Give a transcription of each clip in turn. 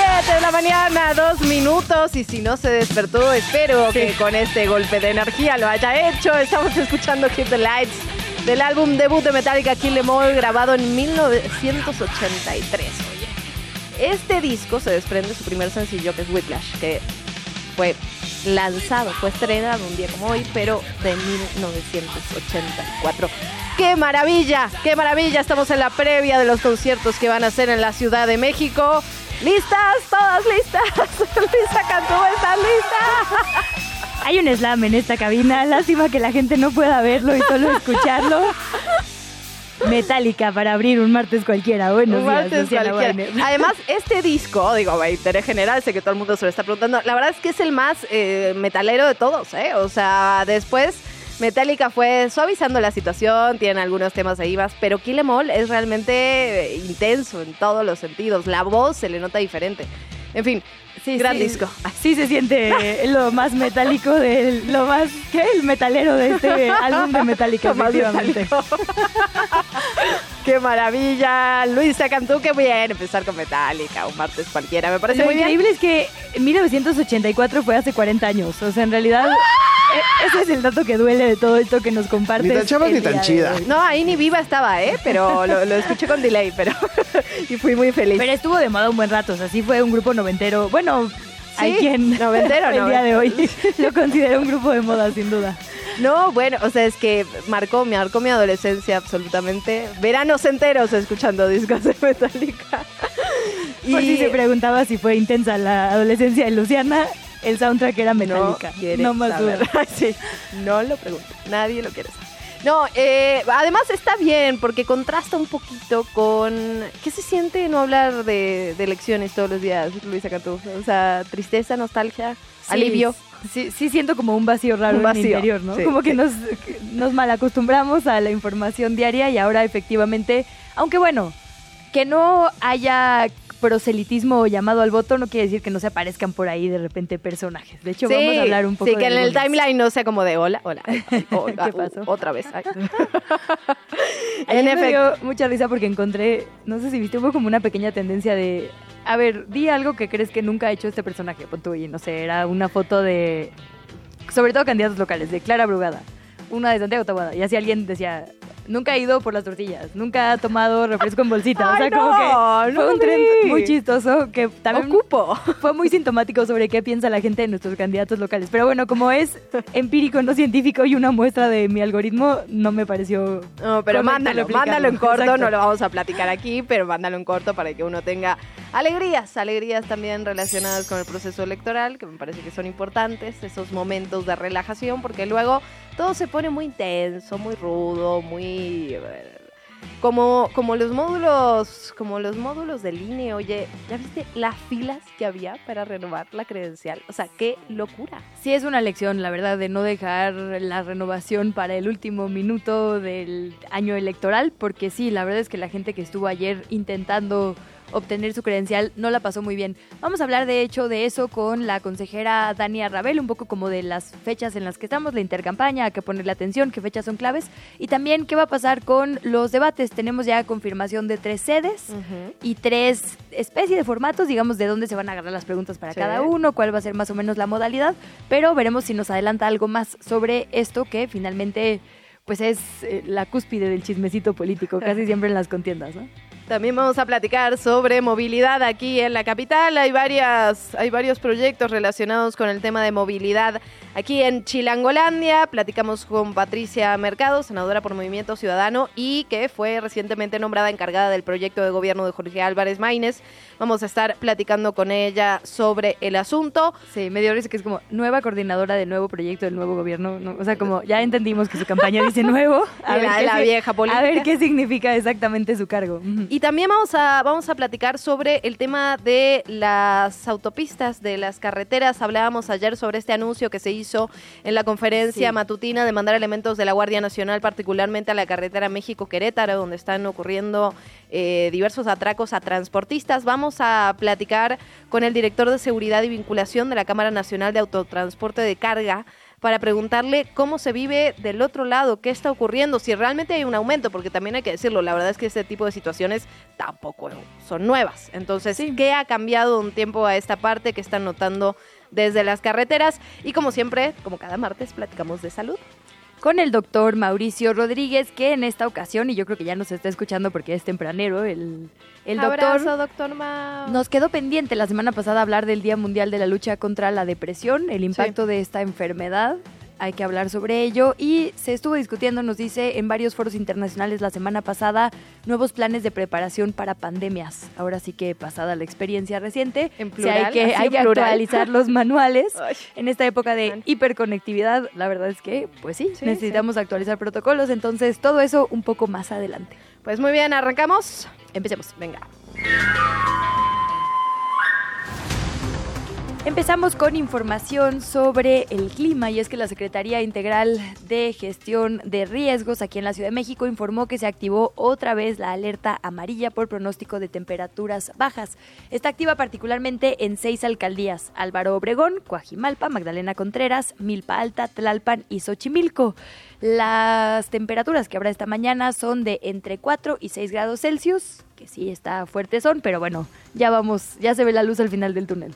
7 de la mañana, dos minutos. Y si no se despertó, espero que con este golpe de energía lo haya hecho. Estamos escuchando Hit the Lights del álbum debut de Metallica Kill Em All, grabado en 1983. Oye, este disco se desprende de su primer sencillo, que es Whiplash, que fue lanzado, fue estrenado un día como hoy, pero de 1984. ¡Qué maravilla! ¡Qué maravilla! Estamos en la previa de los conciertos que van a hacer en la Ciudad de México. ¿Listas? ¿Todas listas? Luisa Cantú, ¿estás lista? Hay un slam en esta cabina. Lástima que la gente no pueda verlo y solo escucharlo. Metálica para abrir un martes cualquiera. Buenos Un martes Luciana cualquiera. Weiner. Además, este disco, digo, de interés general, sé que todo el mundo se lo está preguntando. La verdad es que es el más eh, metalero de todos, ¿eh? O sea, después Metallica fue suavizando la situación, tienen algunos temas ahí más, pero Kill Em All es realmente eh, intenso en todos los sentidos. La voz se le nota diferente. En fin, Sí, gran sí. disco. Sí se siente lo más metálico de lo más ¿qué? el metalero de este álbum de Metallica, efectivamente. metálico. ¡Qué maravilla! Luisa Cantú, qué bien empezar con Metallica, un martes cualquiera. Me parece Lo muy bien. increíble es que 1984 fue hace 40 años. O sea, en realidad, e- ese es el dato que duele de todo esto que nos compartes. Ni tan chava ni tan chida. No, ahí ni viva estaba, ¿eh? Pero lo, lo escuché con delay, pero... y fui muy feliz. Pero estuvo de moda un buen rato. O sea, sí fue un grupo noventero. Bueno, hay Sí, quien noventero, el día de hoy lo considera un grupo de moda, sin duda. No, bueno, o sea, es que marcó, marcó mi adolescencia absolutamente. Veranos enteros escuchando discos de Metallica. Por si se preguntaba si fue intensa la adolescencia de Luciana, el soundtrack era Metallica. No, más saber. duda. sí, no lo pregunto. Nadie lo quiere saber. No, eh, además está bien porque contrasta un poquito con... ¿Qué se siente no hablar de, de elecciones todos los días, Luisa Cantú? O sea, tristeza, nostalgia, Sí, alivio. Sí, sí siento como un vacío raro Un en mi vacío, interior, ¿no? sí, como que nos, que nos malacostumbramos a la información diaria y ahora efectivamente, aunque bueno, que no haya proselitismo o llamado al voto no quiere decir que no se aparezcan por ahí de repente personajes. De hecho, Sí, vamos a hablar un poco Sí, que en el timeline no sea como de hola, hola. hola, ¿Qué pasó? uh, otra vez. en me dio mucha risa porque encontré, no sé si viste, hubo como una pequeña tendencia de, a ver, di algo que crees que nunca ha hecho este personaje, pon tú, y no sé, era una foto de, sobre todo candidatos locales, de Clara Brugada, una de Santiago Taboada, y así alguien decía, nunca ha ido por las tortillas, nunca ha tomado refresco en bolsita, o sea, Ay, como no, que no fue un tren vi. muy chistoso que también Ocupo. fue muy sintomático sobre qué piensa la gente de nuestros candidatos locales. Pero bueno, como es empírico, no científico y una muestra de mi algoritmo, no me pareció No, pero mándalo, mándalo en corto, Exacto. no lo vamos a platicar aquí, pero mándalo en corto para que uno tenga alegrías, alegrías también relacionadas con el proceso electoral, que me parece que son importantes, esos momentos de relajación, porque luego todo se pone muy intenso, muy rudo, muy... Como, como los módulos, como los módulos del INE, oye, ¿ya viste las filas que había para renovar la credencial? O sea, qué locura. Sí, es una lección, la verdad, de no dejar la renovación para el último minuto del año electoral, porque sí, la verdad es que la gente que estuvo ayer intentando obtener su credencial no la pasó muy bien. Vamos a hablar de hecho de eso con la consejera Dania Rabel, un poco como de las fechas en las que estamos, la intercampaña, a que ponerle atención, qué fechas son claves, y también qué va a pasar con los debates. Tenemos ya confirmación de tres sedes y tres especies de formatos, digamos, de dónde se van a agarrar las preguntas para Sí. cada uno, cuál va a ser más o menos la modalidad, pero veremos si nos adelanta algo más sobre esto que finalmente pues es eh, la cúspide del chismecito político, casi siempre en las contiendas, ¿no? También vamos a platicar sobre movilidad aquí en la capital. Hay varias, hay varios proyectos relacionados con el tema de movilidad aquí en Chilangolandia. Platicamos con Patricia Mercado, senadora por Movimiento Ciudadano y que fue recientemente nombrada encargada del proyecto de gobierno de Jorge Álvarez Maínez. Vamos a estar platicando con ella sobre el asunto. Sí, me dio risa que es como nueva coordinadora del nuevo proyecto del nuevo gobierno, ¿no? o sea, como ya entendimos que su campaña dice nuevo, la- qué la vieja política. a ver qué significa exactamente su cargo. Y también vamos a, vamos a platicar sobre el tema de las autopistas, de las carreteras. Hablábamos ayer sobre este anuncio que se hizo en la conferencia matutina de mandar elementos de la Guardia Nacional, particularmente a la carretera México-Querétaro, donde están ocurriendo eh, diversos atracos a transportistas. Vamos a platicar con el director de Seguridad y Vinculación de la Cámara Nacional de Autotransporte de Carga para preguntarle cómo se vive del otro lado, qué está ocurriendo, si realmente hay un aumento, porque también hay que decirlo, la verdad es que este tipo de situaciones tampoco son nuevas. Entonces, ¿qué ha cambiado un tiempo a esta parte que están notando desde las carreteras? Y como siempre, como cada martes, platicamos de salud con el doctor Mauricio Rodríguez, que en esta ocasión, y yo creo que ya nos está escuchando porque es tempranero, el, el Abrazo, doctor, Mau. Nos quedó pendiente la semana pasada hablar del Día Mundial de la Lucha contra la Depresión, el impacto de esta enfermedad hay que hablar sobre ello y se estuvo discutiendo, nos dice, en varios foros internacionales la semana pasada, nuevos planes de preparación para pandemias. Ahora sí que pasada la experiencia reciente, en plural, hay que, hay que actualizar los manuales en esta época de hiperconectividad. La verdad es que, pues sí, necesitamos actualizar protocolos, entonces todo eso un poco más adelante. Pues muy bien, arrancamos. Empecemos, venga. Empezamos con información sobre el clima y es que la Secretaría Integral de Gestión de Riesgos aquí en la Ciudad de México informó que se activó otra vez la alerta amarilla por pronóstico de temperaturas bajas. Está activa particularmente en seis alcaldías, Álvaro Obregón, Coajimalpa, Magdalena Contreras, Milpa Alta, Tlalpan y Xochimilco. Las temperaturas que habrá esta mañana son de entre 4 y 6 grados Celsius, que sí está fuerte pero bueno, ya vamos, ya se ve la luz al final del túnel.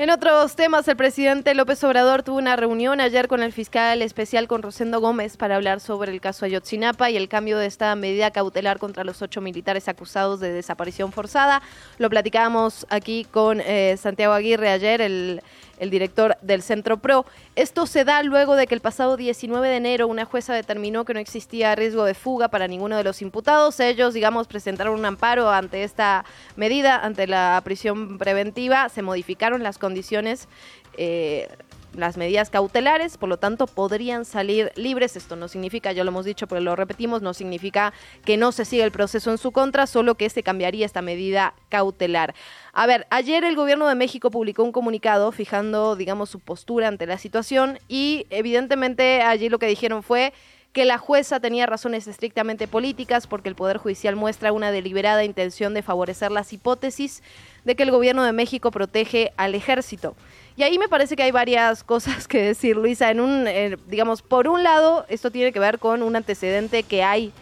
En otros temas, el presidente López Obrador tuvo una reunión ayer con el fiscal especial con Rosendo Gómez para hablar sobre el caso Ayotzinapa y el cambio de esta medida cautelar contra los ocho militares acusados de desaparición forzada. Lo platicábamos aquí con eh, Santiago Aguirre ayer, el el director del Centro PRO. Esto se da luego de que el pasado 19 de enero una jueza determinó que no existía riesgo de fuga para ninguno de los imputados. Ellos, digamos, presentaron un amparo ante esta medida, ante la prisión preventiva. Se modificaron las condiciones. Eh, las medidas cautelares, por lo tanto podrían salir libres. Esto no significa, ya lo hemos dicho, pero lo repetimos, no significa que no se siga el proceso en su contra, solo que se cambiaría esta medida cautelar. A ver, ayer el gobierno de México publicó un comunicado fijando, digamos, su postura ante la situación y evidentemente allí lo que dijeron fue que la jueza tenía razones estrictamente políticas porque el Poder Judicial muestra una deliberada intención de favorecer las hipótesis de que el gobierno de México protege al ejército. Y ahí me parece que hay varias cosas que decir, Luisa. En un, eh, digamos, por un lado, esto tiene que ver con un antecedente que hay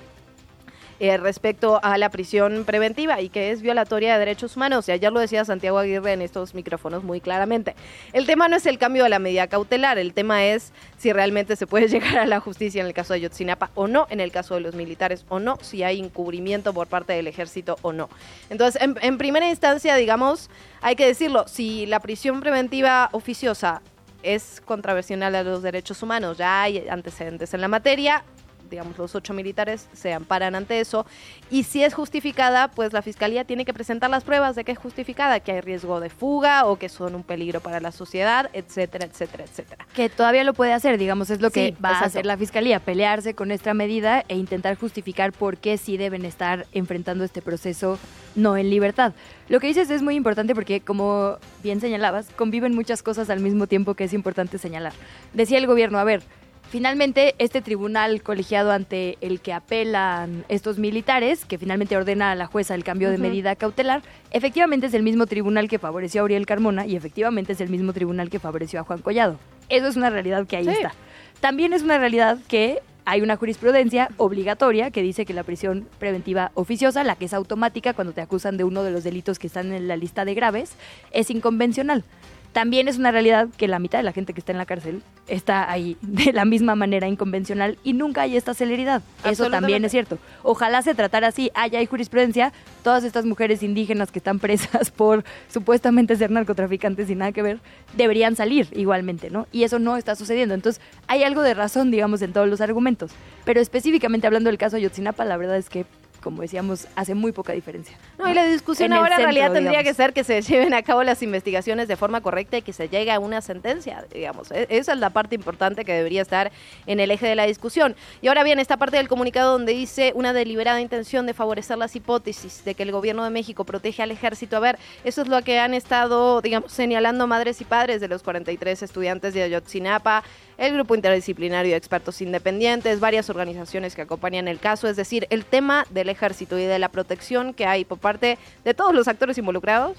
eh, respecto a la prisión preventiva y que es violatoria de derechos humanos. Y ayer lo decía Santiago Aguirre en estos micrófonos muy claramente. El tema no es el cambio de la medida cautelar, el tema es si realmente se puede llegar a la justicia en el caso de Yotzinapa o no, en el caso de los militares o no, si hay encubrimiento por parte del ejército o no. Entonces, en, en primera instancia, digamos, hay que decirlo, si la prisión preventiva oficiosa es contravencional a los derechos humanos, ya hay antecedentes en la materia, digamos, los ocho militares se amparan ante eso. Y si es justificada, pues la fiscalía tiene que presentar las pruebas de que es justificada, que hay riesgo de fuga o que son un peligro para la sociedad, etcétera, etcétera, etcétera. Que todavía lo puede hacer, digamos, es lo que va a hacer la fiscalía, pelearse con esta medida e intentar justificar por qué sí deben estar enfrentando este proceso no en libertad. Lo que dices es muy importante porque, como bien señalabas, conviven muchas cosas al mismo tiempo que es importante señalar. Decía el gobierno, a ver, Finalmente, este tribunal colegiado ante el que apelan estos militares, que finalmente ordena a la jueza el cambio de medida cautelar, efectivamente es el mismo tribunal que favoreció a Uriel Carmona y efectivamente es el mismo tribunal que favoreció a Juan Collado. Eso es una realidad que ahí está. También es una realidad que hay una jurisprudencia obligatoria que dice que la prisión preventiva oficiosa, la que es automática cuando te acusan de uno de los delitos que están en la lista de graves, es inconvencional. También es una realidad que la mitad de la gente que está en la cárcel está ahí de la misma manera inconvencional y nunca hay esta celeridad. Eso también es cierto. Ojalá se tratara así, haya hay jurisprudencia, todas estas mujeres indígenas que están presas por supuestamente ser narcotraficantes y nada que ver, deberían salir igualmente, ¿no? Y eso no está sucediendo. Entonces, hay algo de razón, digamos, en todos los argumentos. Pero específicamente hablando del caso Ayotzinapa, la verdad es que como decíamos, hace muy poca diferencia. No, y la discusión En ahora en realidad tendría digamos. que ser que se lleven a cabo las investigaciones de forma correcta y que se llegue a una sentencia, digamos. E- Esa es la parte importante que debería estar en el eje de la discusión. Y ahora bien, esta parte del comunicado donde dice una deliberada intención de favorecer las hipótesis de que el gobierno de México protege al ejército. A ver, eso es lo que han estado, digamos, señalando madres y padres de los 43 estudiantes de Ayotzinapa, el grupo interdisciplinario de expertos independientes, varias organizaciones que acompañan el caso, es decir, el tema del ejército y de la protección que hay por parte de todos los actores involucrados,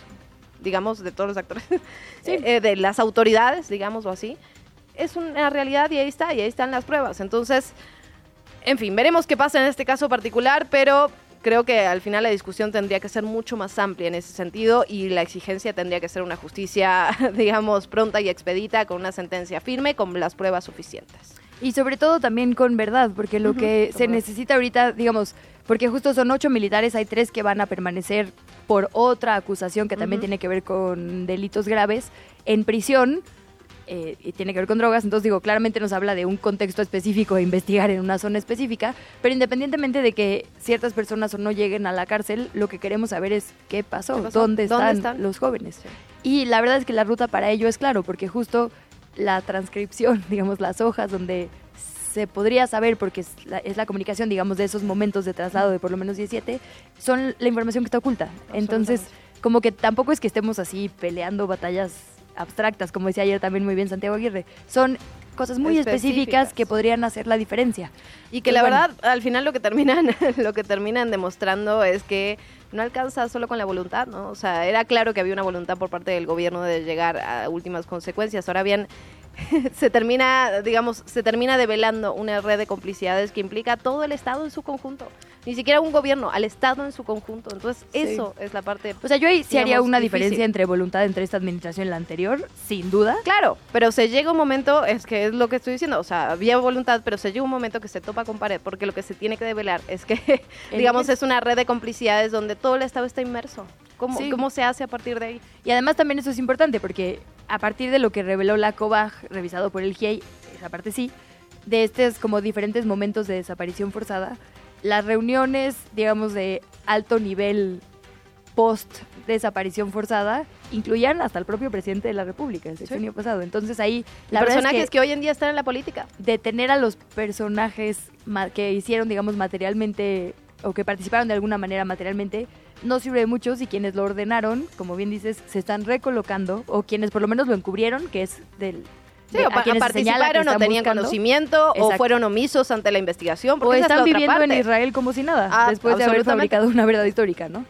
digamos, de todos los actores, eh, de las autoridades, digámoslo así, es una realidad y ahí está, y ahí están las pruebas. Entonces, en fin, veremos qué pasa en este caso particular, pero creo que al final la discusión tendría que ser mucho más amplia en ese sentido y la exigencia tendría que ser una justicia, digamos, pronta y expedita, con una sentencia firme, con las pruebas suficientes. Y sobre todo también con verdad, porque lo que se necesita ahorita, digamos, porque justo son ocho militares, hay tres que van a permanecer por otra acusación que también tiene que ver con delitos graves en prisión. Eh, y tiene que ver con drogas, entonces digo, claramente nos habla de un contexto específico de investigar en una zona específica, pero independientemente de que ciertas personas o no lleguen a la cárcel, lo que queremos saber es qué pasó, ¿Qué pasó? ¿Dónde, ¿Dónde están están? los jóvenes. Y la verdad es que la ruta para ello es claro, porque justo la transcripción, digamos, las hojas donde se podría saber, porque es la, es la comunicación, digamos, de esos momentos de traslado de por lo menos 17, son la información que está oculta. Entonces, como que tampoco es que estemos así peleando batallas abstractas, como decía ayer también muy bien Santiago Aguirre. Son cosas muy específicas, Específicas. que podrían hacer la diferencia. Y que Pues la bueno. verdad, al final lo que terminan, lo que terminan demostrando es que no alcanza solo con la voluntad, ¿no? O sea, era claro que había una voluntad por parte del gobierno de llegar a últimas consecuencias. Ahora bien, se termina, digamos, se termina develando una red de complicidades que implica todo el Estado en su conjunto. Ni siquiera un gobierno, al Estado en su conjunto. Entonces, Sí. eso es la parte... O sea, yo ahí sí haría una difícil. diferencia entre voluntad entre esta administración y la anterior, sin duda. Claro, pero se llega un momento, es que es lo que estoy diciendo, o sea, había voluntad, pero se llega un momento que se topa con pared, porque lo que se tiene que develar es que, digamos, es una red de complicidades donde todo el Estado está inmerso. ¿Cómo, Sí. ¿Cómo se hace a partir de ahí? Y además también eso es importante porque a partir de lo que reveló la COBAG, revisado por el GIEI, esa parte sí, de estos como diferentes momentos de desaparición forzada, las reuniones, digamos, de alto nivel post desaparición forzada incluían hasta el propio presidente de la República el sexenio pasado. Entonces ahí la verdad personajes es que... hoy en día están en la política. detener a los personajes que hicieron, digamos, materialmente o que participaron de alguna manera materialmente, no sirve de mucho si quienes lo ordenaron, como bien dices, se están recolocando o quienes por lo menos lo encubrieron, que es del... Sí, o participaron o tenían buscando, conocimiento o fueron omisos ante la investigación. o porque es la están otra viviendo en. Israel como si nada, Ah, después de haber fabricado una verdad histórica, ¿no?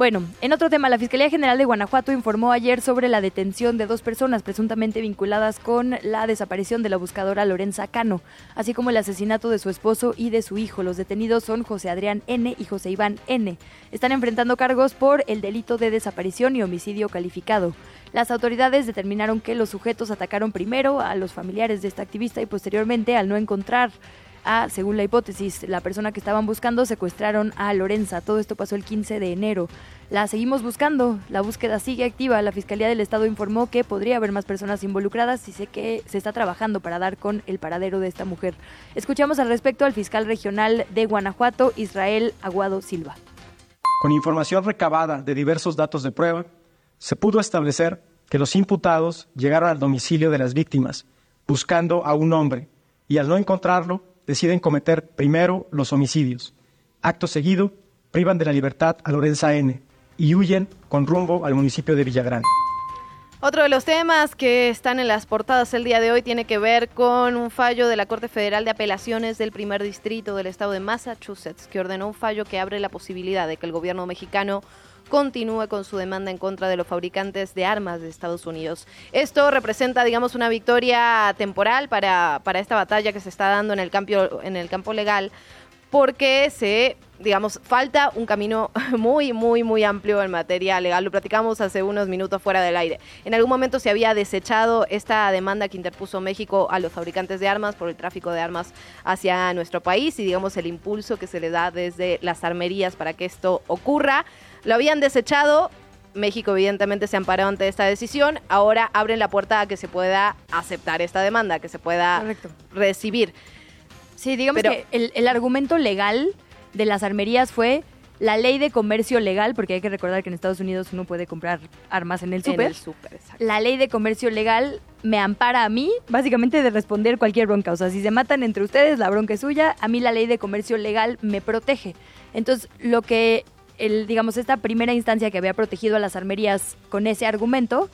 Bueno, en otro tema, la Fiscalía General de Guanajuato informó ayer sobre la detención de dos personas presuntamente vinculadas con la desaparición de la buscadora Lorenza Cano, así como el asesinato de su esposo y de su hijo. Los detenidos son José Adrián N. y José Iván N. Están enfrentando cargos por el delito de desaparición y homicidio calificado. Las autoridades determinaron que los sujetos atacaron primero a los familiares de esta activista y posteriormente, al no encontrar a, según la hipótesis, la persona que estaban buscando, secuestraron a Lorenza. Todo esto pasó el 15 de enero. La seguimos buscando, la búsqueda sigue activa. La Fiscalía del Estado informó que podría haber más personas involucradas y sé que se está trabajando para dar con el paradero de esta mujer. Escuchamos al respecto al fiscal regional de Guanajuato, Israel Aguado Silva. Con información recabada de diversos datos de prueba, se pudo establecer que los imputados llegaron al domicilio de las víctimas buscando a un hombre y al no encontrarlo deciden cometer primero los homicidios. Acto seguido, privan de la libertad a Lorenza N. y huyen con rumbo al municipio de Villagrán. Otro de los temas que están en las portadas el día de hoy tiene que ver con un fallo de la Corte Federal de Apelaciones del primer distrito del estado de Massachusetts, que ordenó un fallo que abre la posibilidad de que el gobierno mexicano continúe con su demanda en contra de los fabricantes de armas de Estados Unidos. Esto representa, digamos, una victoria temporal para, para esta batalla que se está dando en el, campo, en el campo legal, porque se, digamos, falta un camino muy, muy, muy amplio en materia legal. Lo platicamos hace unos minutos fuera del aire. En algún momento se había desechado esta demanda que interpuso México a los fabricantes de armas por el tráfico de armas hacia nuestro país y, digamos, el impulso que se le da desde las armerías para que esto ocurra. Lo habían desechado, México evidentemente se amparó ante esta decisión, ahora abren la puerta a que se pueda aceptar esta demanda, que se pueda Correcto. recibir. Sí, digamos Pero- que el, el argumento legal de las armerías fue la ley de comercio legal, porque hay que recordar que en Estados Unidos uno puede comprar armas en el súper. En el súper, exacto. La ley de comercio legal me ampara a mí, básicamente, de responder cualquier bronca. O sea, si se matan entre ustedes, la bronca es suya. A mí la ley de comercio legal me protege. Entonces, lo que, el, digamos, esta primera instancia que había protegido a las armerías con ese argumento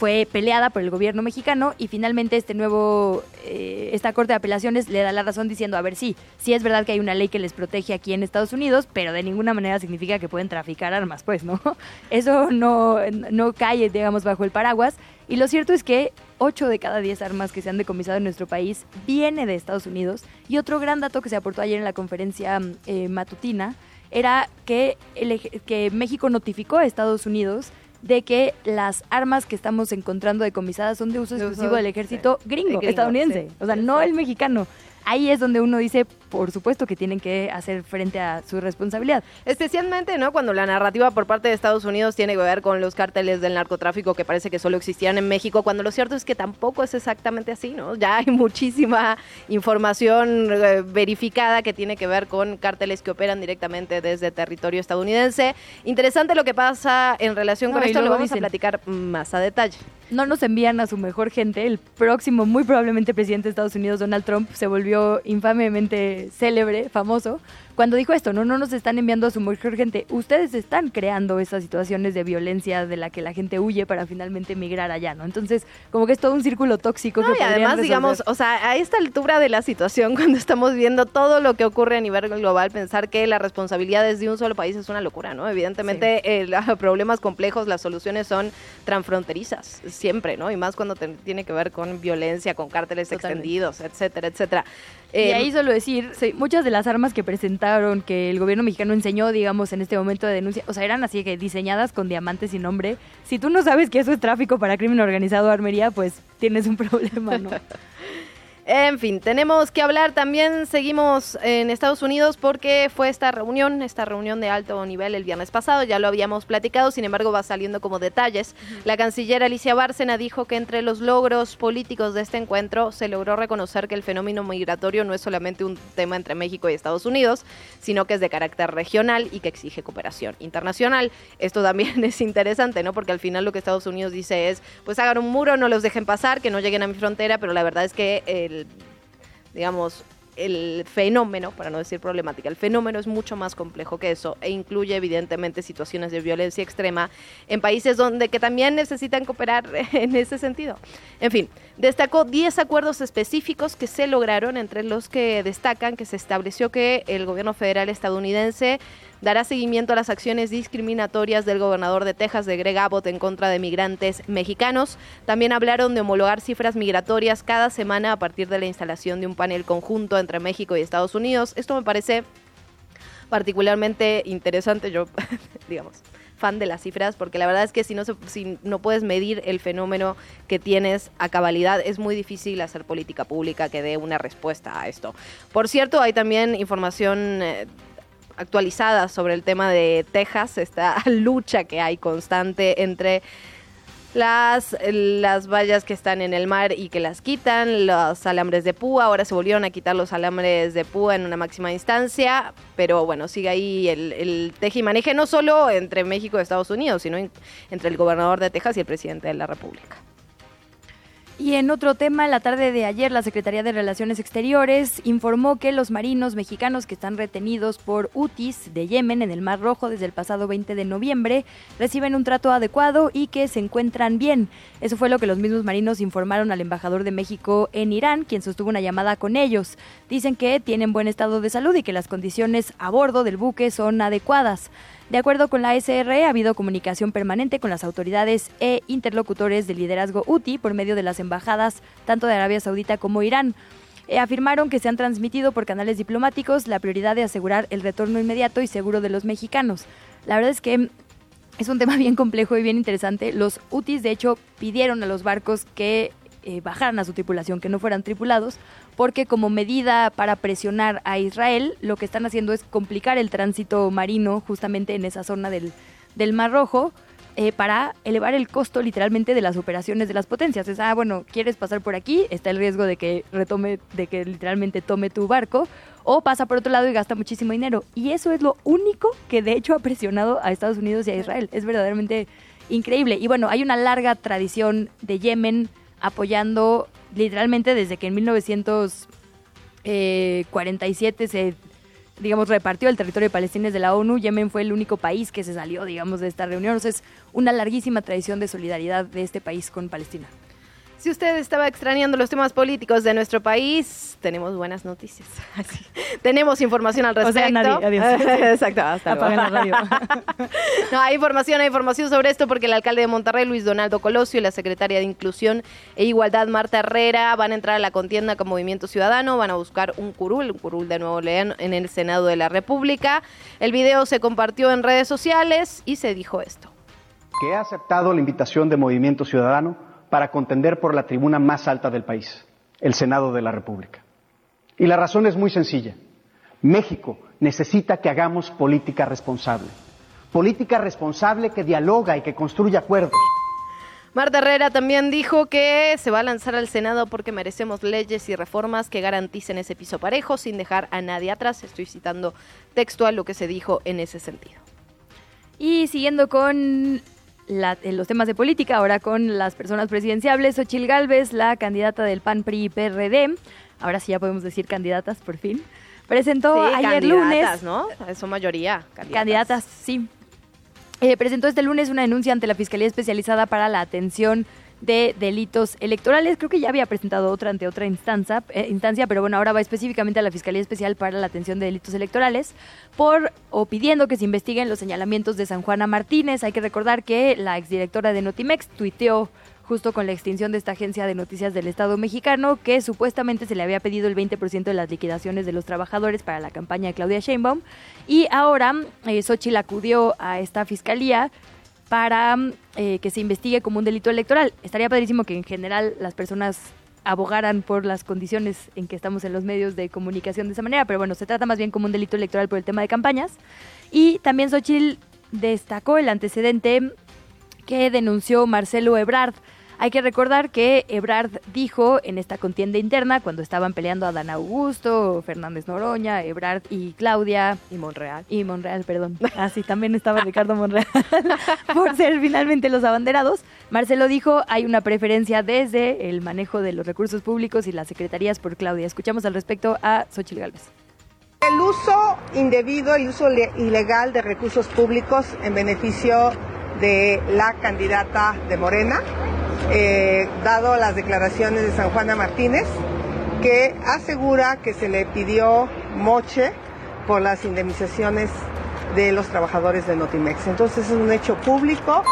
fue peleada por el gobierno mexicano y finalmente este nuevo, eh, esta Corte de Apelaciones le da la razón diciendo, a ver, sí, sí es verdad que hay una ley que les protege aquí en Estados Unidos, pero de ninguna manera significa que pueden traficar armas, pues, ¿no? Eso no, no cae, digamos, bajo el paraguas. Y lo cierto es que 8 de cada 10 armas que se han decomisado en nuestro país viene de Estados Unidos. Y otro gran dato que se aportó ayer en la conferencia eh, matutina era que, el, que México notificó a Estados Unidos de que las armas que estamos encontrando decomisadas son de uso exclusivo del ejército gringo, estadounidense, o sea, no el mexicano. Ahí es donde uno dice, por supuesto que tienen que hacer frente a su responsabilidad. Especialmente, ¿no? Cuando la narrativa por parte de Estados Unidos tiene que ver con los cárteles del narcotráfico que parece que solo existían en México, cuando lo cierto es que tampoco es exactamente así, ¿no? Ya hay muchísima información eh, verificada que tiene que ver con cárteles que operan directamente desde territorio estadounidense. Interesante lo que pasa en relación con esto, lo vamos a platicar más a detalle no nos envían a su mejor gente. El próximo, muy probablemente presidente de Estados Unidos, Donald Trump, se volvió infamemente célebre, famoso, cuando dijo esto, no, no nos están enviando a su mejor gente, ustedes están creando esas situaciones de violencia de la que la gente huye para finalmente migrar allá, ¿no? Entonces, como que es todo un círculo tóxico. que y además, digamos, o sea, a esta altura de la situación, cuando estamos viendo todo lo que ocurre a nivel global, pensar que la responsabilidad es de un solo país es una locura, ¿no? Evidentemente, eh, los problemas complejos, las soluciones son transfronterizas, siempre, ¿no? Y más cuando tiene que ver con violencia, con cárteles extendidos, etcétera, etcétera. y ahí solo decir, muchas de las armas que que el gobierno mexicano enseñó, digamos, en este momento de denuncia, o sea, eran así que diseñadas con diamantes sin nombre. Si tú no sabes que eso es tráfico para crimen organizado, armería, pues tienes un problema, ¿no? En fin, tenemos que hablar también, seguimos en Estados Unidos porque fue esta reunión, esta reunión de alto nivel el viernes pasado, ya lo habíamos platicado, sin embargo va saliendo como detalles. La canciller Alicia Bárcena dijo que entre los logros políticos de este encuentro se logró reconocer que el fenómeno migratorio no es solamente un tema entre México y Estados Unidos, sino que es de carácter regional y que exige cooperación internacional. Esto también es interesante, ¿no? Porque al final lo que Estados Unidos dice es, pues hagan un muro, no los dejen pasar, que no lleguen a mi frontera, pero la verdad es que el digamos, el fenómeno, para no decir problemática, el fenómeno es mucho más complejo que eso e incluye evidentemente situaciones de violencia extrema en países donde que también necesitan cooperar en ese sentido. En fin, destacó 10 acuerdos específicos que se lograron, entre los que destacan que se estableció que el gobierno federal estadounidense dará seguimiento a las acciones discriminatorias del gobernador de Texas, de Greg Abbott, en contra de migrantes mexicanos. También hablaron de homologar cifras migratorias cada semana a partir de la instalación de un panel conjunto entre México y Estados Unidos. Esto me parece particularmente interesante, yo, digamos, fan de las cifras, porque la verdad es que si no, si no puedes medir el fenómeno que tienes a cabalidad, es muy difícil hacer política pública que dé una respuesta a esto. Por cierto, hay también información... Eh, actualizada sobre el tema de Texas, esta lucha que hay constante entre las, las vallas que están en el mar y que las quitan, los alambres de púa, ahora se volvieron a quitar los alambres de púa en una máxima instancia, pero bueno, sigue ahí el, el teje y maneje no solo entre México y Estados Unidos, sino entre el gobernador de Texas y el presidente de la República. Y en otro tema, la tarde de ayer, la Secretaría de Relaciones Exteriores informó que los marinos mexicanos que están retenidos por UTIs de Yemen en el Mar Rojo desde el pasado 20 de noviembre reciben un trato adecuado y que se encuentran bien. Eso fue lo que los mismos marinos informaron al embajador de México en Irán, quien sostuvo una llamada con ellos. Dicen que tienen buen estado de salud y que las condiciones a bordo del buque son adecuadas. De acuerdo con la SRE, ha habido comunicación permanente con las autoridades e interlocutores del liderazgo UTI por medio de las embajadas tanto de Arabia Saudita como Irán. Eh, afirmaron que se han transmitido por canales diplomáticos la prioridad de asegurar el retorno inmediato y seguro de los mexicanos. La verdad es que es un tema bien complejo y bien interesante. Los UTIs, de hecho, pidieron a los barcos que eh, bajaran a su tripulación, que no fueran tripulados, porque como medida para presionar a Israel, lo que están haciendo es complicar el tránsito marino justamente en esa zona del, del Mar Rojo, eh, para elevar el costo literalmente de las operaciones de las potencias. Es, ah, bueno, quieres pasar por aquí, está el riesgo de que retome, de que literalmente tome tu barco, o pasa por otro lado y gasta muchísimo dinero. Y eso es lo único que de hecho ha presionado a Estados Unidos y a Israel. Es verdaderamente increíble. Y bueno, hay una larga tradición de Yemen apoyando literalmente desde que en 1947 se digamos, repartió el territorio de Palestina de la ONU. Yemen fue el único país que se salió, digamos, de esta reunión. Es una larguísima tradición de solidaridad de este país con Palestina. Si usted estaba extrañando los temas políticos de nuestro país, tenemos buenas noticias. tenemos información al respecto. O sea, nadie, adiós. Exacto, hasta luego. la radio. no, hay información, hay información sobre esto porque el alcalde de Monterrey, Luis Donaldo Colosio, y la secretaria de Inclusión e Igualdad, Marta Herrera, van a entrar a la contienda con Movimiento Ciudadano, van a buscar un curul, un curul de Nuevo León en el Senado de la República. El video se compartió en redes sociales y se dijo esto. Que he aceptado la invitación de Movimiento Ciudadano para contender por la tribuna más alta del país, el Senado de la República. Y la razón es muy sencilla. México necesita que hagamos política responsable. Política responsable que dialoga y que construye acuerdos. Marta Herrera también dijo que se va a lanzar al Senado porque merecemos leyes y reformas que garanticen ese piso parejo sin dejar a nadie atrás. Estoy citando textual lo que se dijo en ese sentido. Y siguiendo con los temas de política, ahora con las personas presidenciables. Ochil Gálvez, la candidata del PAN PRI PRD, ahora sí ya podemos decir candidatas por fin, presentó ayer lunes. ¿no? Son mayoría. Candidatas, candidatas sí. Eh, presentó este lunes una denuncia ante la Fiscalía Especializada para la Atención de delitos electorales. Creo que ya había presentado otra ante otra instancia, eh, instancia, pero bueno, ahora va específicamente a la Fiscalía Especial para la Atención de Delitos Electorales por o pidiendo que se investiguen los señalamientos de San Juana Martínez. Hay que recordar que la exdirectora de Notimex tuiteó justo con la extinción de esta agencia de noticias del Estado mexicano, que supuestamente se le había pedido el 20% de las liquidaciones de los trabajadores para la campaña de Claudia Sheinbaum. Y ahora eh, Xochitl acudió a esta fiscalía para eh, que se investigue como un delito electoral. Estaría padrísimo que en general las personas abogaran por las condiciones en que estamos en los medios de comunicación de esa manera, pero bueno, se trata más bien como un delito electoral por el tema de campañas. Y también Xochitl destacó el antecedente que denunció Marcelo Ebrard hay que recordar que Ebrard dijo en esta contienda interna, cuando estaban peleando a Dan Augusto, Fernández Noroña, Ebrard y Claudia. Y Monreal. Y Monreal, perdón. Ah, sí, también estaba Ricardo Monreal. por ser finalmente los abanderados. Marcelo dijo, hay una preferencia desde el manejo de los recursos públicos y las secretarías por Claudia. Escuchamos al respecto a Xochitl Gálvez. El uso indebido, el uso ilegal de recursos públicos en beneficio de la candidata de Morena eh, dado las declaraciones de San Juana Martínez, que asegura que se le pidió moche por las indemnizaciones de los trabajadores de Notimex. Entonces es un hecho público.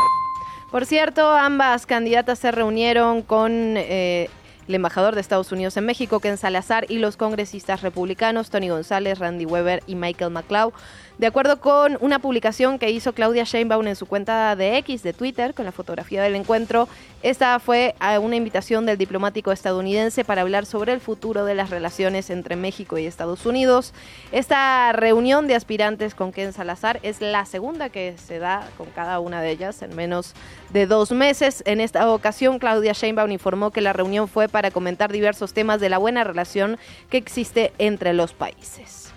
Por cierto, ambas candidatas se reunieron con eh, el embajador de Estados Unidos en México, Ken Salazar, y los congresistas republicanos, Tony González, Randy Weber y Michael McLeod. De acuerdo con una publicación que hizo Claudia Sheinbaum en su cuenta de X de Twitter con la fotografía del encuentro, esta fue una invitación del diplomático estadounidense para hablar sobre el futuro de las relaciones entre México y Estados Unidos. Esta reunión de aspirantes con Ken Salazar es la segunda que se da con cada una de ellas en menos de dos meses. En esta ocasión, Claudia Sheinbaum informó que la reunión fue para comentar diversos temas de la buena relación que existe entre los países.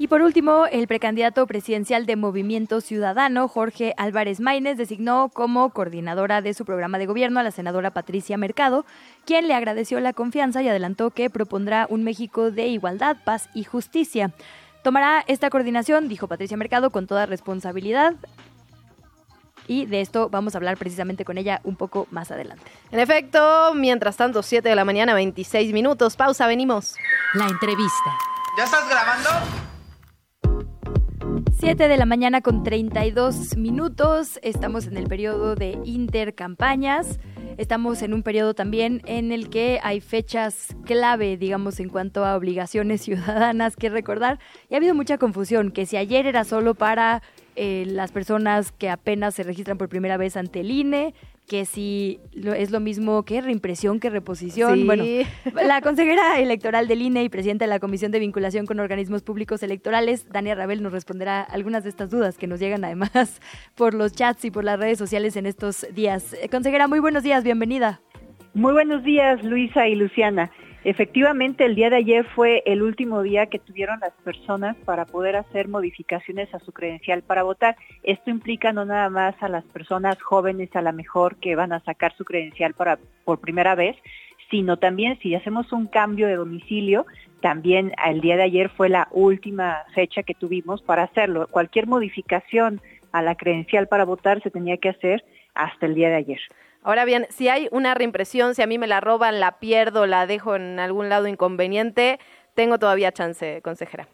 Y por último, el precandidato presidencial de Movimiento Ciudadano, Jorge Álvarez Maínez, designó como coordinadora de su programa de gobierno a la senadora Patricia Mercado, quien le agradeció la confianza y adelantó que propondrá un México de igualdad, paz y justicia. Tomará esta coordinación, dijo Patricia Mercado, con toda responsabilidad, y de esto vamos a hablar precisamente con ella un poco más adelante. En efecto, mientras tanto, 7 de la mañana, 26 minutos. Pausa, venimos. La entrevista. ¿Ya estás grabando? 7 de la mañana con 32 minutos. Estamos en el periodo de intercampañas. Estamos en un periodo también en el que hay fechas clave, digamos, en cuanto a obligaciones ciudadanas que recordar. Y ha habido mucha confusión, que si ayer era solo para eh, las personas que apenas se registran por primera vez ante el INE, que si es lo mismo que reimpresión que reposición. Bueno, la consejera electoral del INE y presidenta de la Comisión de Vinculación con Organismos Públicos Electorales, Dania Rabel, nos responderá algunas de estas dudas que nos llegan además por los chats y por las redes sociales en estos días. Eh, consejera, muy buenos días, bienvenida. Muy buenos días, Luisa y Luciana. Efectivamente, el día de ayer fue el último día que tuvieron las personas para poder hacer modificaciones a su credencial para votar. Esto implica no nada más a las personas jóvenes a la mejor que van a sacar su credencial para, por primera vez, sino también si hacemos un cambio de domicilio, también el día de ayer fue la última fecha que tuvimos para hacerlo. Cualquier modificación a la credencial para votar se tenía que hacer hasta el día de ayer. Ahora bien, si hay una reimpresión, si a mí me la roban, la pierdo, la dejo en algún lado inconveniente, tengo todavía chance, consejera.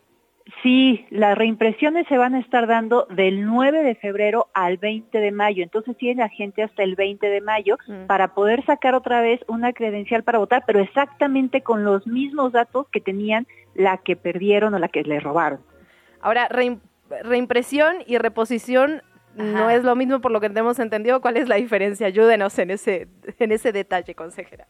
Sí, las reimpresiones se van a estar dando del 9 de febrero al 20 de mayo, entonces tiene la gente hasta el 20 de mayo mm. para poder sacar otra vez una credencial para votar, pero exactamente con los mismos datos que tenían la que perdieron o la que le robaron. Ahora, reimpresión y reposición no es lo mismo por lo que tenemos entendido. ¿Cuál es la diferencia? Ayúdenos en ese, en ese detalle, consejera.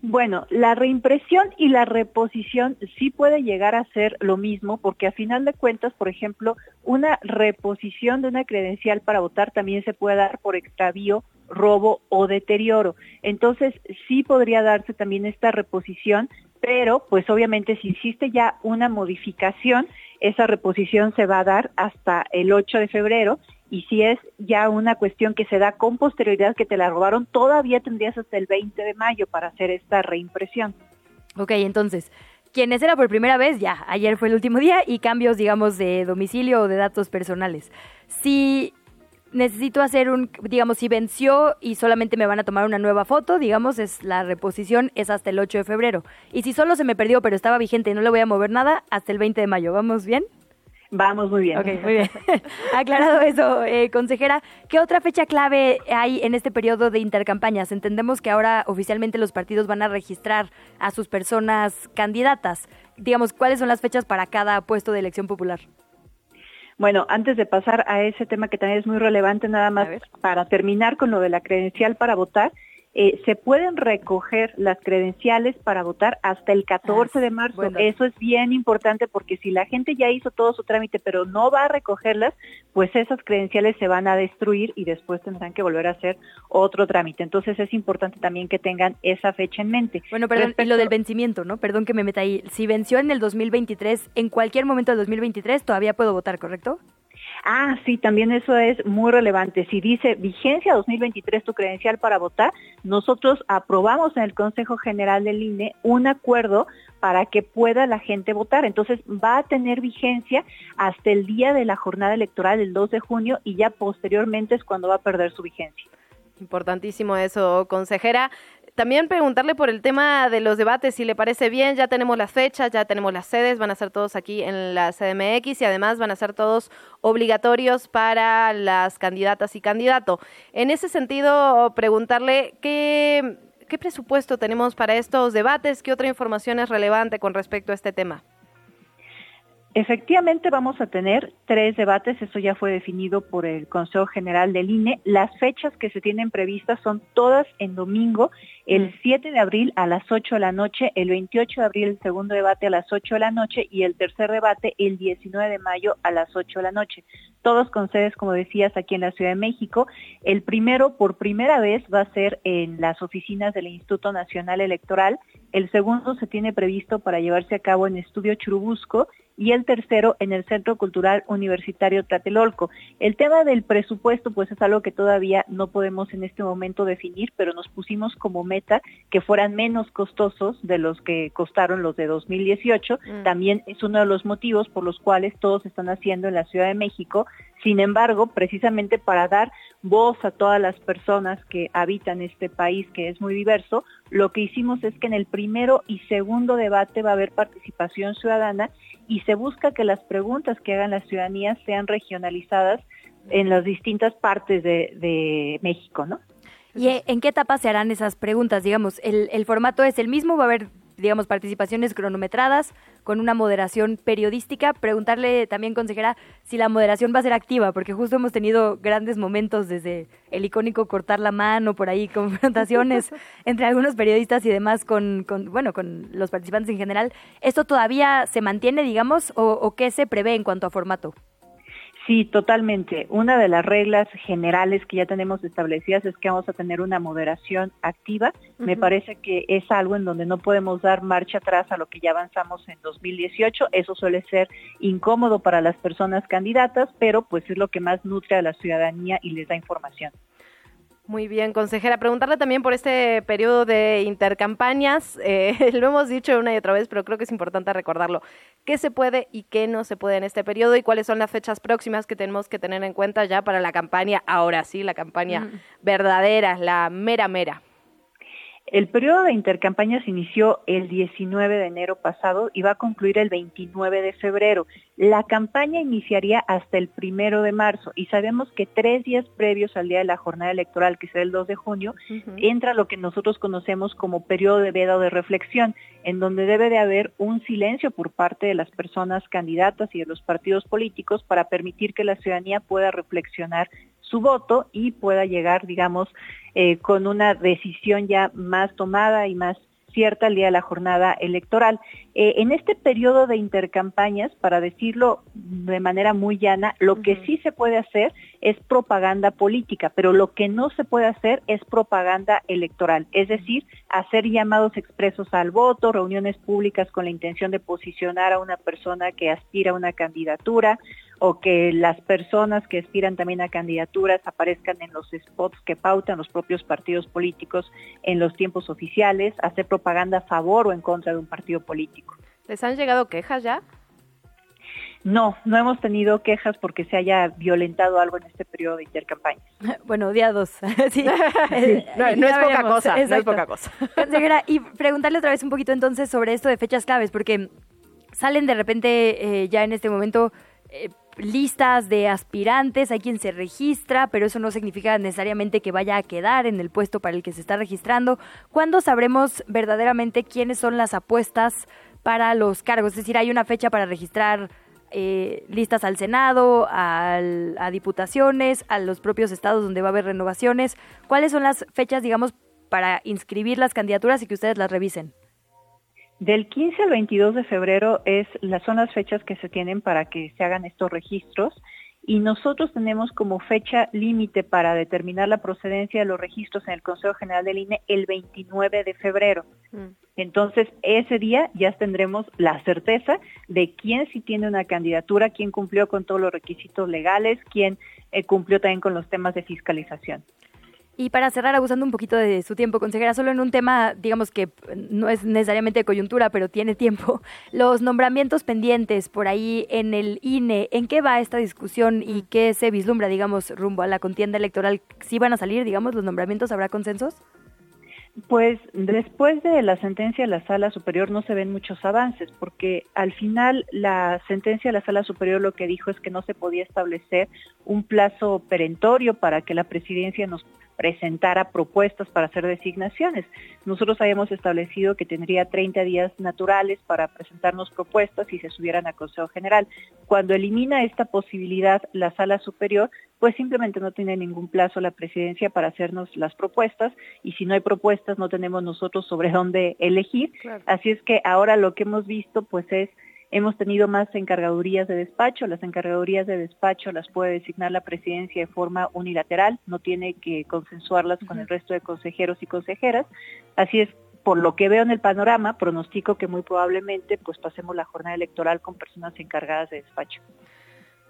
Bueno, la reimpresión y la reposición sí puede llegar a ser lo mismo porque a final de cuentas, por ejemplo, una reposición de una credencial para votar también se puede dar por extravío, robo o deterioro. Entonces, sí podría darse también esta reposición, pero pues obviamente si existe ya una modificación, esa reposición se va a dar hasta el 8 de febrero y si es ya una cuestión que se da con posterioridad que te la robaron, todavía tendrías hasta el 20 de mayo para hacer esta reimpresión. Ok, entonces, quienes era por primera vez, ya, ayer fue el último día y cambios, digamos, de domicilio o de datos personales. Si necesito hacer un, digamos, si venció y solamente me van a tomar una nueva foto, digamos, es la reposición es hasta el 8 de febrero. Y si solo se me perdió pero estaba vigente y no le voy a mover nada, hasta el 20 de mayo. ¿Vamos bien? Vamos muy bien. Ok, muy bien. Aclarado eso, eh, consejera, ¿qué otra fecha clave hay en este periodo de intercampañas? Entendemos que ahora oficialmente los partidos van a registrar a sus personas candidatas. Digamos, ¿cuáles son las fechas para cada puesto de elección popular? Bueno, antes de pasar a ese tema que también es muy relevante, nada más para terminar con lo de la credencial para votar, eh, se pueden recoger las credenciales para votar hasta el 14 de marzo. Eso es bien importante porque si la gente ya hizo todo su trámite pero no va a recogerlas, pues esas credenciales se van a destruir y después tendrán que volver a hacer otro trámite. Entonces es importante también que tengan esa fecha en mente. Bueno, perdón, y lo del vencimiento, ¿no? Perdón que me meta ahí. Si venció en el 2023, en cualquier momento del 2023 todavía puedo votar, ¿correcto? Ah, sí, también eso es muy relevante. Si dice vigencia 2023 tu credencial para votar, nosotros aprobamos en el Consejo General del INE un acuerdo para que pueda la gente votar. Entonces va a tener vigencia hasta el día de la jornada electoral del 2 de junio y ya posteriormente es cuando va a perder su vigencia. Importantísimo eso, consejera. También preguntarle por el tema de los debates, si le parece bien, ya tenemos las fechas, ya tenemos las sedes, van a ser todos aquí en la CDMX y además van a ser todos obligatorios para las candidatas y candidato. En ese sentido, preguntarle qué, qué presupuesto tenemos para estos debates, qué otra información es relevante con respecto a este tema. Efectivamente vamos a tener tres debates, eso ya fue definido por el Consejo General del INE. Las fechas que se tienen previstas son todas en domingo, el 7 mm. de abril a las 8 de la noche, el 28 de abril el segundo debate a las 8 de la noche y el tercer debate el 19 de mayo a las 8 de la noche. Todos con sedes, como decías, aquí en la Ciudad de México. El primero, por primera vez, va a ser en las oficinas del Instituto Nacional Electoral. El segundo se tiene previsto para llevarse a cabo en Estudio Churubusco y el tercero en el Centro Cultural Universitario Tlatelolco. El tema del presupuesto pues es algo que todavía no podemos en este momento definir, pero nos pusimos como meta que fueran menos costosos de los que costaron los de 2018. Mm. También es uno de los motivos por los cuales todos están haciendo en la Ciudad de México. Sin embargo, precisamente para dar voz a todas las personas que habitan este país que es muy diverso, lo que hicimos es que en el primero y segundo debate va a haber participación ciudadana y se busca que las preguntas que hagan las ciudadanías sean regionalizadas en las distintas partes de, México, ¿no? ¿Y en qué etapa se harán esas preguntas? Digamos, ¿el, ¿el formato es el mismo? ¿Va a haber digamos, participaciones cronometradas con una moderación periodística. Preguntarle también, consejera, si la moderación va a ser activa, porque justo hemos tenido grandes momentos desde el icónico cortar la mano, por ahí, confrontaciones entre algunos periodistas y demás con, bueno, con los participantes en general. ¿Esto todavía se mantiene, digamos, o, o qué se prevé en cuanto a formato? Sí, totalmente. Una de las reglas generales que ya tenemos establecidas es que vamos a tener una moderación activa. Me parece que es algo en donde no podemos dar marcha atrás a lo que ya avanzamos en 2018. Eso suele ser incómodo para las personas candidatas, pero pues es lo que más nutre a la ciudadanía y les da información. Muy bien, consejera. Preguntarle también por este periodo de intercampañas. Eh, lo hemos dicho una y otra vez, pero creo que es importante recordarlo. ¿Qué se puede y qué no se puede en este periodo y cuáles son las fechas próximas que tenemos que tener en cuenta ya para la campaña, ahora sí, la campaña verdadera, la mera mera? El periodo de intercampañas inició el 19 de enero pasado y va a concluir el 29 de febrero. La campaña iniciaría hasta el primero de marzo y sabemos que tres días previos al día de la jornada electoral, que será el 2 de junio, entra lo que nosotros conocemos como periodo de veda o de reflexión, en donde debe de haber un silencio por parte de las personas candidatas y de los partidos políticos para permitir que la ciudadanía pueda reflexionar su voto y pueda llegar, digamos, eh, con una decisión ya más tomada y más cierta al día de la jornada electoral. Eh, en este periodo de intercampañas, para decirlo de manera muy llana, lo que sí se puede hacer es propaganda política, pero lo que no se puede hacer es propaganda electoral, es decir, hacer llamados expresos al voto, reuniones públicas con la intención de posicionar a una persona que aspira a una candidatura, o que las personas que aspiran también a candidaturas aparezcan en los spots que pautan los propios partidos políticos en los tiempos oficiales, hacer propaganda a favor o en contra de un partido político. ¿Les han llegado quejas ya? No, no hemos tenido quejas porque se haya violentado algo en este periodo de intercampañas. Bueno, odiados. sí. no, es poca cosa, no es poca cosa. y preguntarle otra vez un poquito entonces sobre esto de fechas claves, porque salen de repente eh, ya en este momento eh, listas de aspirantes, hay quien se registra, pero eso no significa necesariamente que vaya a quedar en el puesto para el que se está registrando. ¿Cuándo sabremos verdaderamente quiénes son las apuestas para los cargos? Es decir, hay una fecha para registrar eh, listas al Senado, a diputaciones, a los propios estados donde va a haber renovaciones. ¿Cuáles son las fechas, digamos, para inscribir las candidaturas y que ustedes las revisen? Del 15 al 22 de febrero es, las, son las fechas que se tienen para que se hagan estos registros y nosotros tenemos como fecha límite para determinar la procedencia de los registros en el Consejo General del INE el 29 de febrero. Mm. Entonces, ese día ya tendremos la certeza de quién sí tiene una candidatura, quién cumplió con todos los requisitos legales, quién eh, cumplió también con los temas de fiscalización. Y para cerrar, abusando un poquito de su tiempo, consejera, solo en un tema, digamos que no es necesariamente de coyuntura, pero tiene tiempo, los nombramientos pendientes por ahí en el INE, ¿en qué va esta discusión y qué se vislumbra, digamos, rumbo a la contienda electoral? ¿Sí van a salir, digamos, los nombramientos? ¿Habrá consensos? Pues después de la sentencia de la sala superior no se ven muchos avances, porque al final la sentencia de la sala superior lo que dijo es que no se podía establecer un plazo perentorio para que la presidencia nos presentara propuestas para hacer designaciones. Nosotros habíamos establecido que tendría 30 días naturales para presentarnos propuestas y se subieran a Consejo General. Cuando elimina esta posibilidad la sala superior, pues simplemente no tiene ningún plazo la presidencia para hacernos las propuestas y si no hay propuestas no tenemos nosotros sobre dónde elegir. Así es que ahora lo que hemos visto pues es Hemos tenido más encargadurías de despacho. Las encargadurías de despacho las puede designar la presidencia de forma unilateral, no tiene que consensuarlas con el resto de consejeros y consejeras. Así es, por lo que veo en el panorama, pronostico que muy probablemente pues pasemos la jornada electoral con personas encargadas de despacho.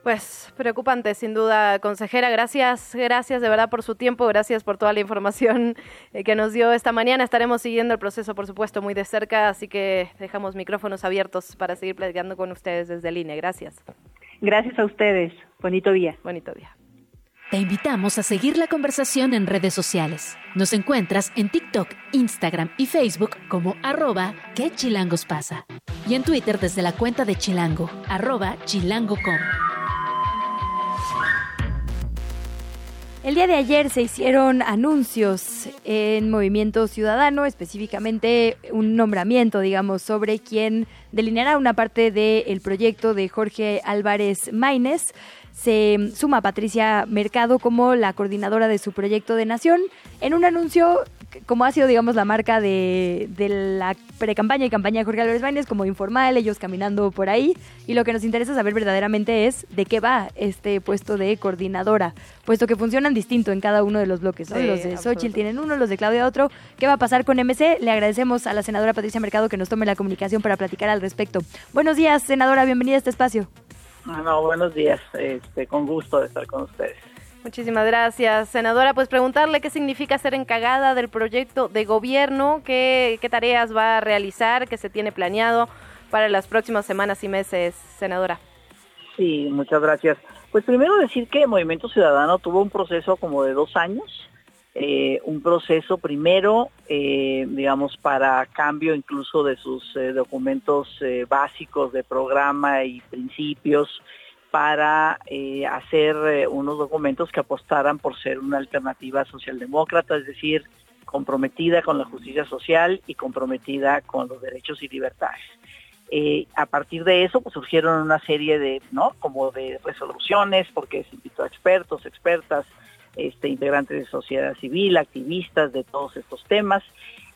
Pues preocupante, sin duda, consejera. Gracias, gracias de verdad por su tiempo, gracias por toda la información eh, que nos dio esta mañana. Estaremos siguiendo el proceso, por supuesto, muy de cerca, así que dejamos micrófonos abiertos para seguir platicando con ustedes desde el INE. Gracias. Gracias a ustedes. Bonito día. Bonito día. Te invitamos a seguir la conversación en redes sociales. Nos encuentras en TikTok, Instagram y Facebook como arroba que chilangos pasa. Y en Twitter desde la cuenta de Chilango, arroba chilango.com. El día de ayer se hicieron anuncios en Movimiento Ciudadano, específicamente un nombramiento, digamos, sobre quién delineará una parte del proyecto de Jorge Álvarez Maínez. Se suma Patricia Mercado como la coordinadora de su proyecto de nación. En un anuncio como ha sido, digamos, la marca de, la pre-campaña y campaña de Jorge Álvarez Baines, como informal, ellos caminando por ahí. Y lo que nos interesa saber verdaderamente es de qué va este puesto de coordinadora, puesto que funcionan distinto en cada uno de los bloques. los de Xochitl tienen uno, los de Claudia otro. ¿Qué va a pasar con MC? Le agradecemos a la senadora Patricia Mercado que nos tome la comunicación para platicar al respecto. Buenos días, senadora, bienvenida a este espacio. Ah, no, buenos días, este, con gusto de estar con ustedes. Muchísimas gracias, senadora. Pues preguntarle qué significa ser encargada del proyecto de gobierno, qué, qué tareas va a realizar, qué se tiene planeado para las próximas semanas y meses, senadora. Sí, muchas gracias. Pues primero decir que Movimiento Ciudadano tuvo un proceso como de dos años eh, un proceso primero, eh, digamos, para cambio incluso de sus eh, documentos básicos de programa y principios, para hacer unos documentos que apostaran por ser una alternativa socialdemócrata, es decir, comprometida con la justicia social y comprometida con los derechos y libertades. a partir de eso pues, surgieron una serie de, ¿no? Como de resoluciones, porque se invitó a expertos, expertas, este, integrantes de sociedad civil, activistas de todos estos temas.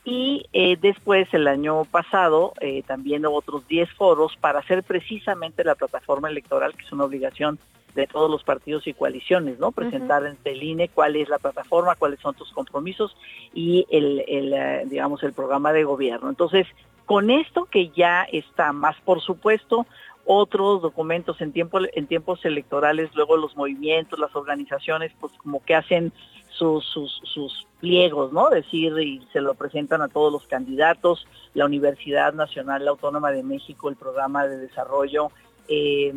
Y eh, después, el año pasado, eh, también hubo otros 10 foros para hacer precisamente la plataforma electoral, que es una obligación de todos los partidos y coaliciones, ¿no? Presentar en el INE cuál es la plataforma, cuáles son tus compromisos y el, el eh, digamos, el programa de gobierno. Entonces, con esto que ya está más, por supuesto, otros documentos en, tiempo, en tiempos electorales, luego los movimientos, las organizaciones, pues como que hacen sus, sus, pliegos, ¿no? Decir, y se lo presentan a todos los candidatos, la Universidad Nacional Autónoma de México, el programa de desarrollo, eh,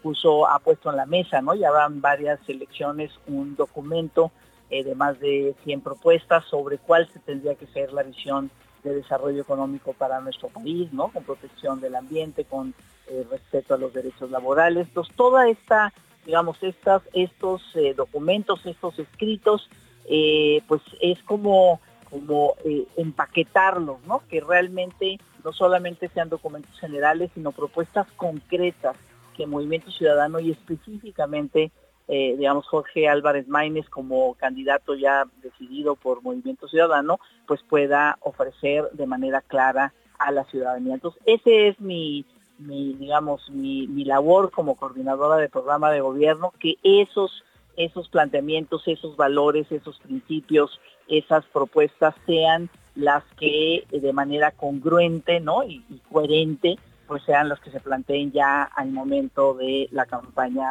puso, ha puesto en la mesa, ¿no? Ya van varias elecciones un documento eh, de más de 100 propuestas sobre cuál se tendría que ser la visión de desarrollo económico para nuestro país, ¿no? Con protección del ambiente, con eh, respeto a los derechos laborales. Entonces, toda esta, digamos, estas, estos eh, documentos, estos escritos, eh, pues es como, como empaquetarlos, ¿no? Que realmente no solamente sean documentos generales, sino propuestas concretas que Movimiento Ciudadano y específicamente digamos, Jorge Álvarez Maínez como candidato ya decidido por Movimiento Ciudadano, pues pueda ofrecer de manera clara a la ciudadanía. Entonces, ese es mi, digamos, mi, mi labor como coordinadora de programa de gobierno, que esos, esos planteamientos, esos valores, esos principios, esas propuestas sean las que eh, de manera congruente ¿no? y, coherente pues sean las que se planteen ya al momento de la campaña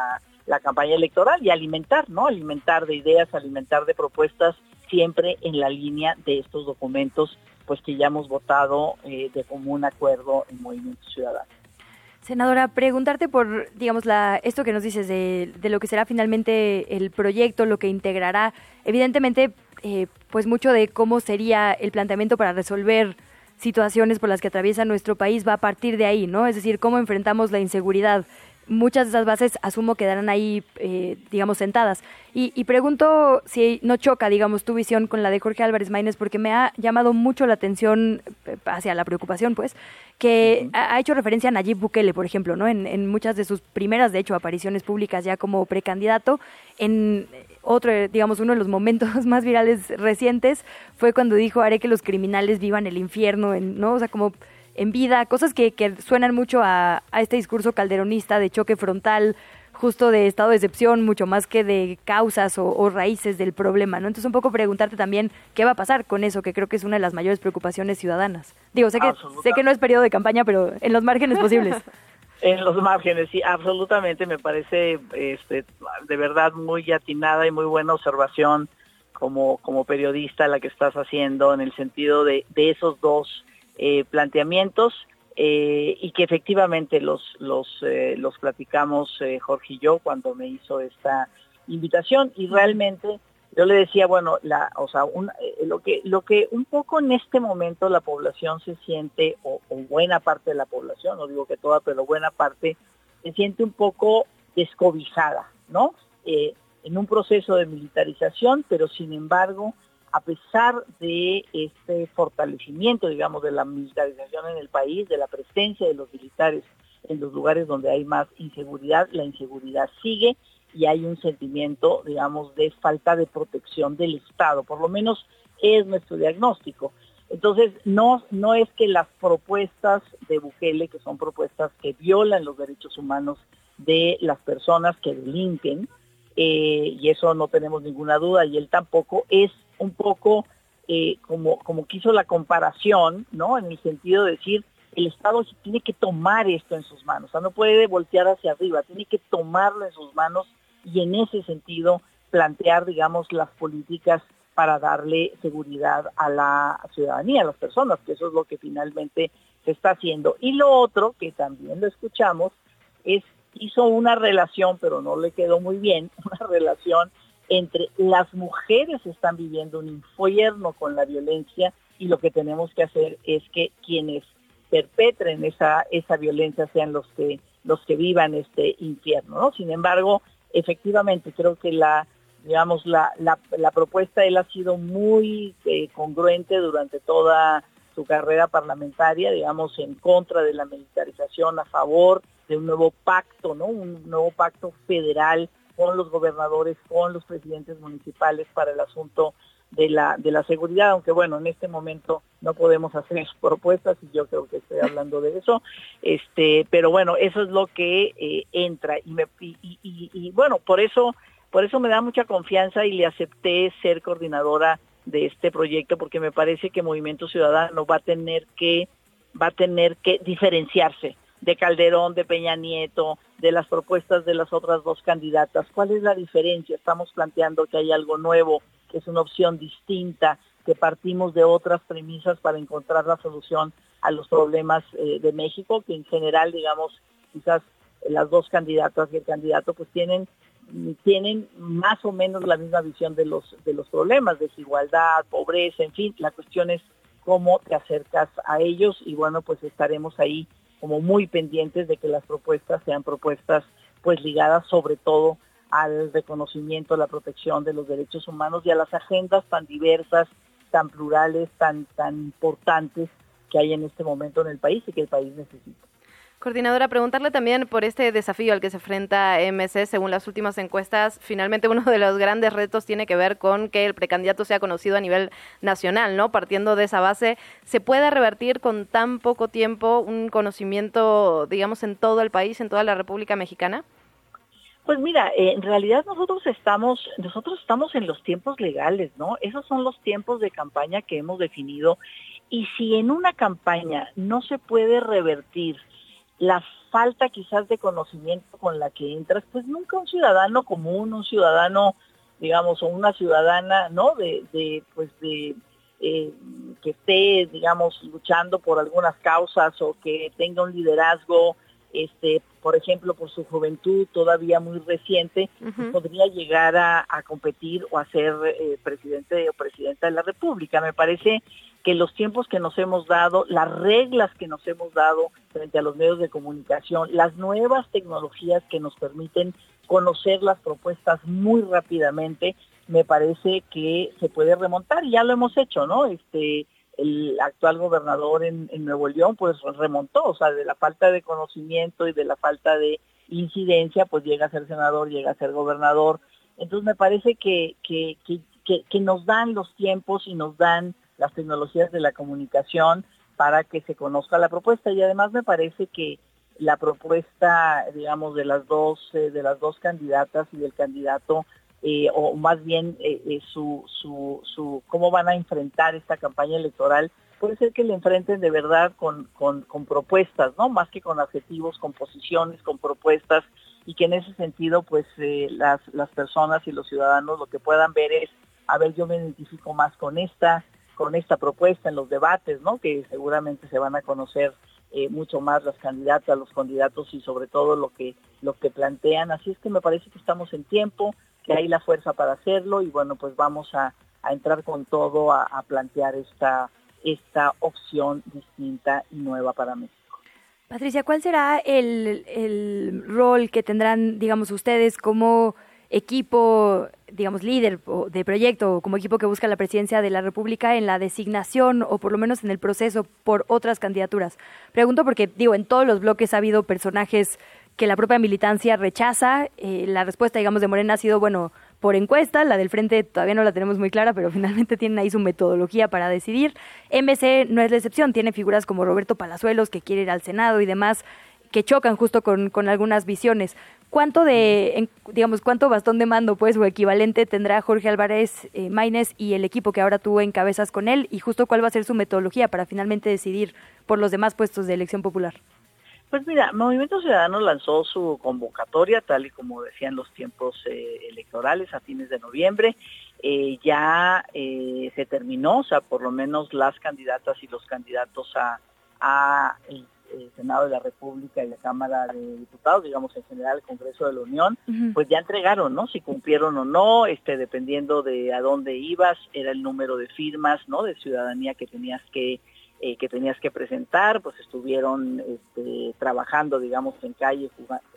la campaña electoral y alimentar, ¿no? Alimentar de ideas, alimentar de propuestas siempre en la línea de estos documentos pues que ya hemos votado eh, de común acuerdo en Movimiento Ciudadano. Senadora, preguntarte por, digamos, la, esto que nos dices de, lo que será finalmente el proyecto, lo que integrará, evidentemente, eh, pues mucho de cómo sería el planteamiento para resolver situaciones por las que atraviesa nuestro país va a partir de ahí, ¿no? Es decir, cómo enfrentamos la inseguridad, muchas de esas bases asumo quedarán ahí, eh, digamos, sentadas. Y, pregunto si no choca, digamos, tu visión con la de Jorge Álvarez Maínez, porque me ha llamado mucho la atención, eh, hacia la preocupación, pues, que ha, hecho referencia a Nayib Bukele, por ejemplo, ¿no? En, muchas de sus primeras, de hecho, apariciones públicas ya como precandidato. En otro, digamos, uno de los momentos más virales recientes fue cuando dijo, haré que los criminales vivan el infierno, ¿no? O sea, como en vida, cosas que, que suenan mucho a, este discurso calderonista de choque frontal, justo de estado de excepción, mucho más que de causas o, raíces del problema, ¿no? Entonces un poco preguntarte también qué va a pasar con eso, que creo que es una de las mayores preocupaciones ciudadanas. Digo, sé que, sé que no es periodo de campaña, pero en los márgenes posibles. En los márgenes, sí, absolutamente, me parece este, de verdad muy atinada y muy buena observación como, como periodista la que estás haciendo en el sentido de, de esos dos eh, planteamientos eh, y que efectivamente los, los, eh, los platicamos Jorge y yo cuando me hizo esta invitación y realmente yo le decía, bueno, la, o sea, lo, que, lo que un poco en este momento la población se siente, o, buena parte de la población, no digo que toda, pero buena parte, se siente un poco descobijada, ¿no? en un proceso de militarización, pero sin embargo, a pesar de este fortalecimiento, digamos, de la militarización en el país, de la presencia de los militares en los lugares donde hay más inseguridad, la inseguridad sigue y hay un sentimiento, digamos, de falta de protección del Estado, por lo menos es nuestro diagnóstico. Entonces, no, no es que las propuestas de Bukele, que son propuestas que violan los derechos humanos de las personas que delinquen, eh, y eso no tenemos ninguna duda, y él tampoco, es un poco eh, como, como quiso la comparación, ¿no? En el sentido de decir, el Estado tiene que tomar esto en sus manos, o sea, no puede voltear hacia arriba, tiene que tomarlo en sus manos y en ese sentido plantear, digamos, las políticas para darle seguridad a la ciudadanía, a las personas, que eso es lo que finalmente se está haciendo. Y lo otro, que también lo escuchamos, es hizo una relación, pero no le quedó muy bien, una relación entre las mujeres están viviendo un infierno con la violencia y lo que tenemos que hacer es que quienes perpetren esa, esa violencia sean los que, los que vivan este infierno, ¿no? Sin embargo, efectivamente creo que la digamos la, la, propuesta él ha sido muy eh, congruente durante toda su carrera parlamentaria digamos en contra de la militarización a favor de un nuevo pacto no un nuevo pacto federal con los gobernadores con los presidentes municipales para el asunto de la, de la seguridad, aunque bueno, en este momento no podemos hacer propuestas y yo creo que estoy hablando de eso, este, pero bueno, eso es lo que eh, entra y, me, y, y, y, bueno, por eso, por eso me da mucha confianza y le acepté ser coordinadora de este proyecto porque me parece que Movimiento Ciudadano va a tener que, va a tener que diferenciarse de Calderón, de Peña Nieto, de las propuestas de las otras dos candidatas. ¿Cuál es la diferencia? Estamos planteando que hay algo nuevo, que es una opción distinta, que partimos de otras premisas para encontrar la solución a los problemas eh, de México, que en general, digamos, quizás las dos candidatas y el candidato pues tienen tienen más o menos la misma visión de los de los problemas, desigualdad, pobreza, en fin, la cuestión es cómo te acercas a ellos y bueno, pues estaremos ahí como muy pendientes de que las propuestas sean propuestas pues ligadas sobre todo al reconocimiento, a la protección de los derechos humanos y a las agendas tan diversas, tan plurales, tan, tan importantes que hay en este momento en el país y que el país necesita. Coordinadora, preguntarle también por este desafío al que se enfrenta MC. Según las últimas encuestas, finalmente uno de los grandes retos tiene que ver con que el precandidato sea conocido a nivel nacional, ¿no? Partiendo de esa base, ¿se puede revertir con tan poco tiempo un conocimiento, digamos, en todo el país, en toda la República Mexicana? Pues mira, eh, en realidad nosotros estamos, nosotros estamos en los tiempos legales, ¿no? Esos son los tiempos de campaña que hemos definido. Y si en una campaña no se puede revertir la falta quizás de conocimiento con la que entras, pues nunca un ciudadano común, un ciudadano, digamos, o una ciudadana, ¿no? De, pues de eh, que esté, digamos, luchando por algunas causas o que tenga un liderazgo este, por ejemplo, por su juventud todavía muy reciente, podría llegar a, competir o a ser eh, presidente o presidenta de la República. Me parece que los tiempos que nos hemos dado, las reglas que nos hemos dado frente a los medios de comunicación, las nuevas tecnologías que nos permiten conocer las propuestas muy rápidamente, me parece que se puede remontar y ya lo hemos hecho, ¿no? Este, el actual gobernador en, Nuevo León pues remontó, o sea, de la falta de conocimiento y de la falta de incidencia, pues llega a ser senador, llega a ser gobernador. Entonces me parece que, que, que, que, nos dan los tiempos y nos dan las tecnologías de la comunicación para que se conozca la propuesta y además me parece que la propuesta digamos de las dos de las dos candidatas y del candidato eh, o más bien eh, eh, su, su, su, cómo van a enfrentar esta campaña electoral, puede ser que le enfrenten de verdad con, con, con propuestas, ¿no? Más que con adjetivos, con posiciones, con propuestas, y que en ese sentido, pues las, las personas y los ciudadanos lo que puedan ver es, a ver, yo me identifico más con esta, con esta propuesta en los debates, ¿no? Que seguramente se van a conocer mucho más las candidatas, los candidatos y sobre todo lo que lo que plantean. Así es que me parece que estamos en tiempo que hay la fuerza para hacerlo y bueno, pues vamos a, entrar con todo a, plantear esta, esta opción distinta y nueva para México. Patricia, ¿cuál será el, el rol que tendrán, digamos, ustedes como equipo, digamos, líder de proyecto como equipo que busca la presidencia de la República en la designación o por lo menos en el proceso por otras candidaturas? Pregunto porque, digo, en todos los bloques ha habido personajes que la propia militancia rechaza. Eh, la respuesta, digamos, de Morena ha sido, bueno, por encuesta, la del frente todavía no la tenemos muy clara, pero finalmente tienen ahí su metodología para decidir. MC no es la excepción, tiene figuras como Roberto Palazuelos, que quiere ir al Senado y demás, que chocan justo con, con algunas visiones. ¿Cuánto de, digamos, cuánto bastón de mando, pues, o equivalente tendrá Jorge Álvarez eh, y el equipo que ahora tú encabezas con él? Y justo cuál va a ser su metodología para finalmente decidir por los demás puestos de elección popular. Pues mira, Movimiento Ciudadano lanzó su convocatoria, tal y como decían los tiempos eh, electorales a fines de noviembre. Eh, ya eh, se terminó, o sea, por lo menos las candidatas y los candidatos a, el, Senado de la República y la Cámara de Diputados, digamos en general el Congreso de la Unión, pues ya entregaron, ¿no? Si cumplieron o no, este, dependiendo de a dónde ibas, era el número de firmas, ¿no? De ciudadanía que tenías que eh, que tenías que presentar, pues estuvieron este, trabajando, digamos, en calle,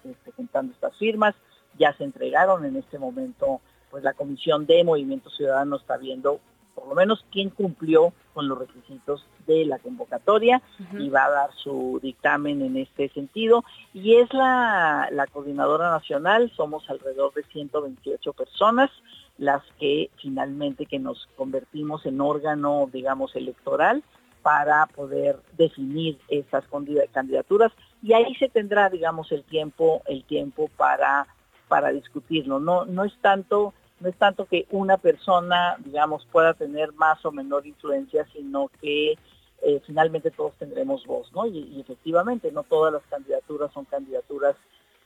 este, juntando estas firmas, ya se entregaron en este momento, pues la Comisión de Movimiento Ciudadano está viendo por lo menos quién cumplió con los requisitos de la convocatoria y va a dar su dictamen en este sentido. Y es la, la coordinadora nacional, somos alrededor de 128 personas las que finalmente que nos convertimos en órgano, digamos, electoral para poder definir esas candidaturas. Y ahí se tendrá digamos el tiempo el tiempo para para discutirlo. No no es tanto no es tanto que una persona digamos pueda tener más o menor influencia sino que eh, finalmente todos tendremos voz no y, efectivamente no todas las candidaturas son candidaturas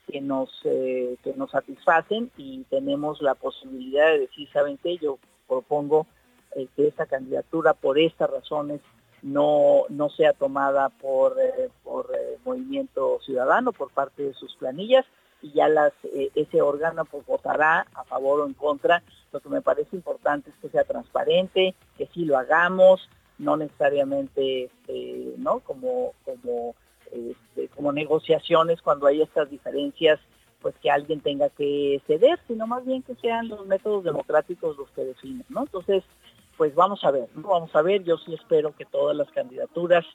que nos eh, que nos satisfacen y tenemos la posibilidad de decir saben qué yo propongo eh, que esta candidatura por estas razones no, no sea tomada por, eh, por eh, Movimiento Ciudadano, por parte de sus planillas, y ya las, eh, ese órgano pues, votará a favor o en contra. Lo que me parece importante es que sea transparente, que sí lo hagamos, no necesariamente este, ¿no? como, como, este, como negociaciones cuando hay estas diferencias pues que alguien tenga que ceder, sino más bien que sean los métodos democráticos los que definen, ¿no? Entonces, pues vamos a ver, ¿no? vamos a ver, yo sí espero que todas las candidaturas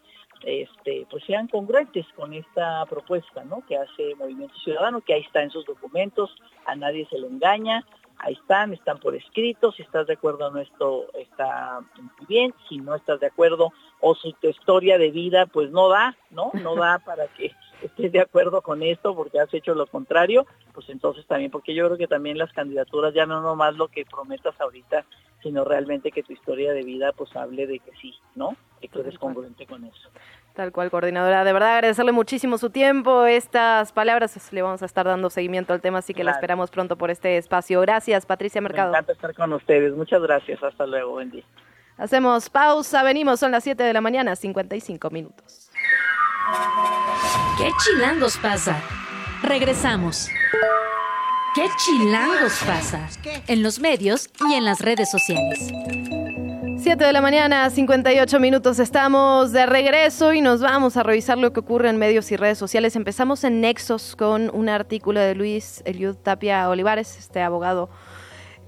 este, pues sean congruentes con esta propuesta ¿no? que hace Movimiento Ciudadano, que ahí está en sus documentos, a nadie se le engaña, ahí están, están por escrito, si estás de acuerdo o no esto está bien, si no estás de acuerdo o si tu historia de vida pues no da, ¿no? No da para que estés de acuerdo con esto porque has hecho lo contrario, pues entonces también, porque yo creo que también las candidaturas ya no nomás lo que prometas ahorita, sino realmente que tu historia de vida pues hable de que sí, ¿no? Que tú eres congruente con eso. Tal cual, coordinadora. De verdad, agradecerle muchísimo su tiempo. Estas palabras pues, le vamos a estar dando seguimiento al tema, así que la esperamos pronto por este espacio. Gracias, Patricia Mercado. Me encanta estar con ustedes. Muchas gracias. Hasta luego. Buen día. Hacemos pausa, venimos, son las 7 de la mañana, 55 minutos. ¿Qué chilangos pasa? Regresamos. ¿Qué chilangos pasa? En los medios y en las redes sociales. 7 de la mañana, 58 minutos. Estamos de regreso y nos vamos a revisar lo que ocurre en medios y redes sociales. Empezamos en Nexos con un artículo de Luis Eliud Tapia Olivares, este abogado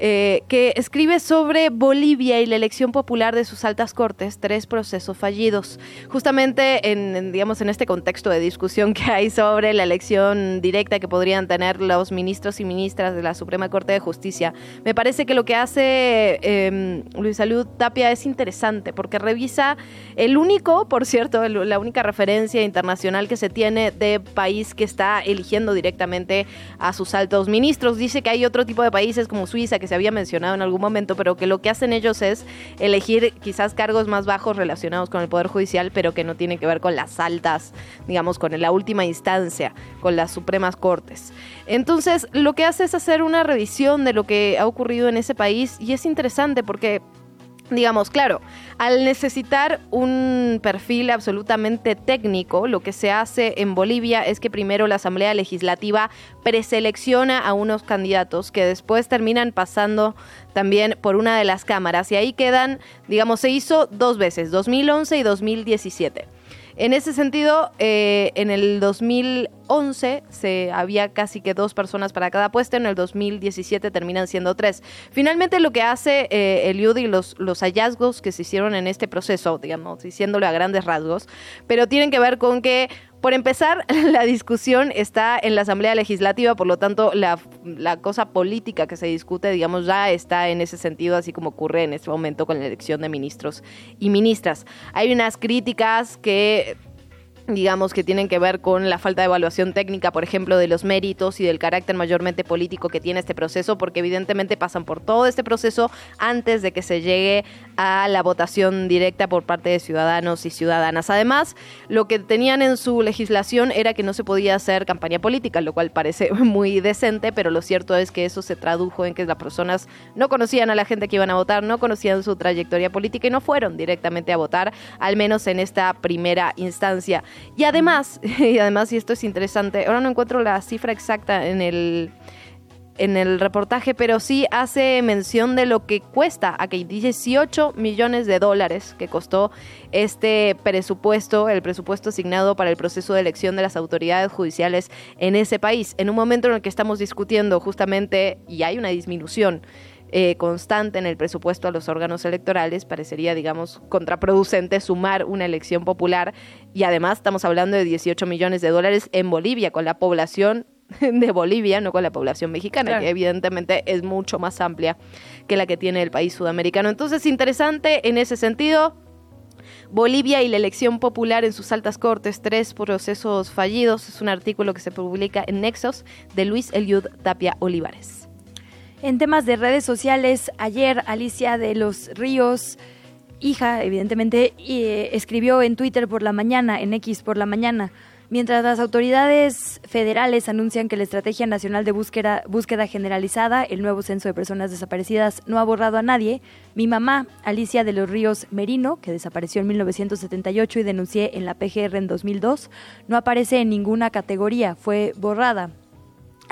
eh, que escribe sobre Bolivia y la elección popular de sus altas cortes, tres procesos fallidos. Justamente en, digamos, en este contexto de discusión que hay sobre la elección directa que podrían tener los ministros y ministras de la Suprema Corte de Justicia, me parece que lo que hace eh, Luis Salud Tapia es interesante porque revisa el único, por cierto, la única referencia internacional que se tiene de país que está eligiendo directamente a sus altos ministros. Dice que hay otro tipo de países como Suiza que se había mencionado en algún momento, pero que lo que hacen ellos es elegir quizás cargos más bajos relacionados con el Poder Judicial, pero que no tienen que ver con las altas, digamos, con la última instancia, con las Supremas Cortes. Entonces, lo que hace es hacer una revisión de lo que ha ocurrido en ese país y es interesante porque digamos, claro, al necesitar un perfil absolutamente técnico, lo que se hace en Bolivia es que primero la Asamblea Legislativa preselecciona a unos candidatos que después terminan pasando también por una de las cámaras y ahí quedan, digamos, se hizo dos veces, 2011 y 2017. En ese sentido, eh, en el 2011 se había casi que dos personas para cada puesto, en el 2017 terminan siendo tres. Finalmente lo que hace eh, el y los, los hallazgos que se hicieron en este proceso, digamos, diciéndolo a grandes rasgos, pero tienen que ver con que por empezar, la discusión está en la Asamblea Legislativa, por lo tanto, la, cosa política que se discute, digamos, ya está en ese sentido, así como ocurre en este momento con la elección de ministros y ministras. Hay unas críticas que digamos que tienen que ver con la falta de evaluación técnica, por ejemplo, de los méritos y del carácter mayormente político que tiene este proceso, porque evidentemente pasan por todo este proceso antes de que se llegue a la votación directa por parte de ciudadanos y ciudadanas. Además, lo que tenían en su legislación era que no se podía hacer campaña política, lo cual parece muy decente, pero lo cierto es que eso se tradujo en que las personas no conocían a la gente que iban a votar, no conocían su trayectoria política y no fueron directamente a votar, al menos en esta primera instancia. Y además, y además, y esto es interesante, ahora no encuentro la cifra exacta en el en el reportaje, pero sí hace mención de lo que cuesta, aquí 18 millones de dólares que costó este presupuesto, el presupuesto asignado para el proceso de elección de las autoridades judiciales en ese país, en un momento en el que estamos discutiendo justamente, y hay una disminución eh, constante en el presupuesto a los órganos electorales, parecería, digamos, contraproducente sumar una elección popular y además estamos hablando de 18 millones de dólares en Bolivia, con la población de Bolivia, no con la población mexicana, que evidentemente es mucho más amplia que la que tiene el país sudamericano. Entonces, interesante en ese sentido. Bolivia y la elección popular en sus altas cortes, tres procesos fallidos. Es un artículo que se publica en Nexos de Luis Eliud Tapia Olivares. En temas de redes sociales, ayer Alicia de los Ríos, hija, evidentemente, eh, escribió en Twitter por la mañana, en X por la mañana, Mientras las autoridades federales anuncian que la Estrategia Nacional de búsqueda, búsqueda, Generalizada, el nuevo censo de personas desaparecidas, no ha borrado a nadie, mi mamá, Alicia de los Ríos Merino, que desapareció en 1978 y denuncié en la PGR en 2002, no aparece en ninguna categoría, fue borrada.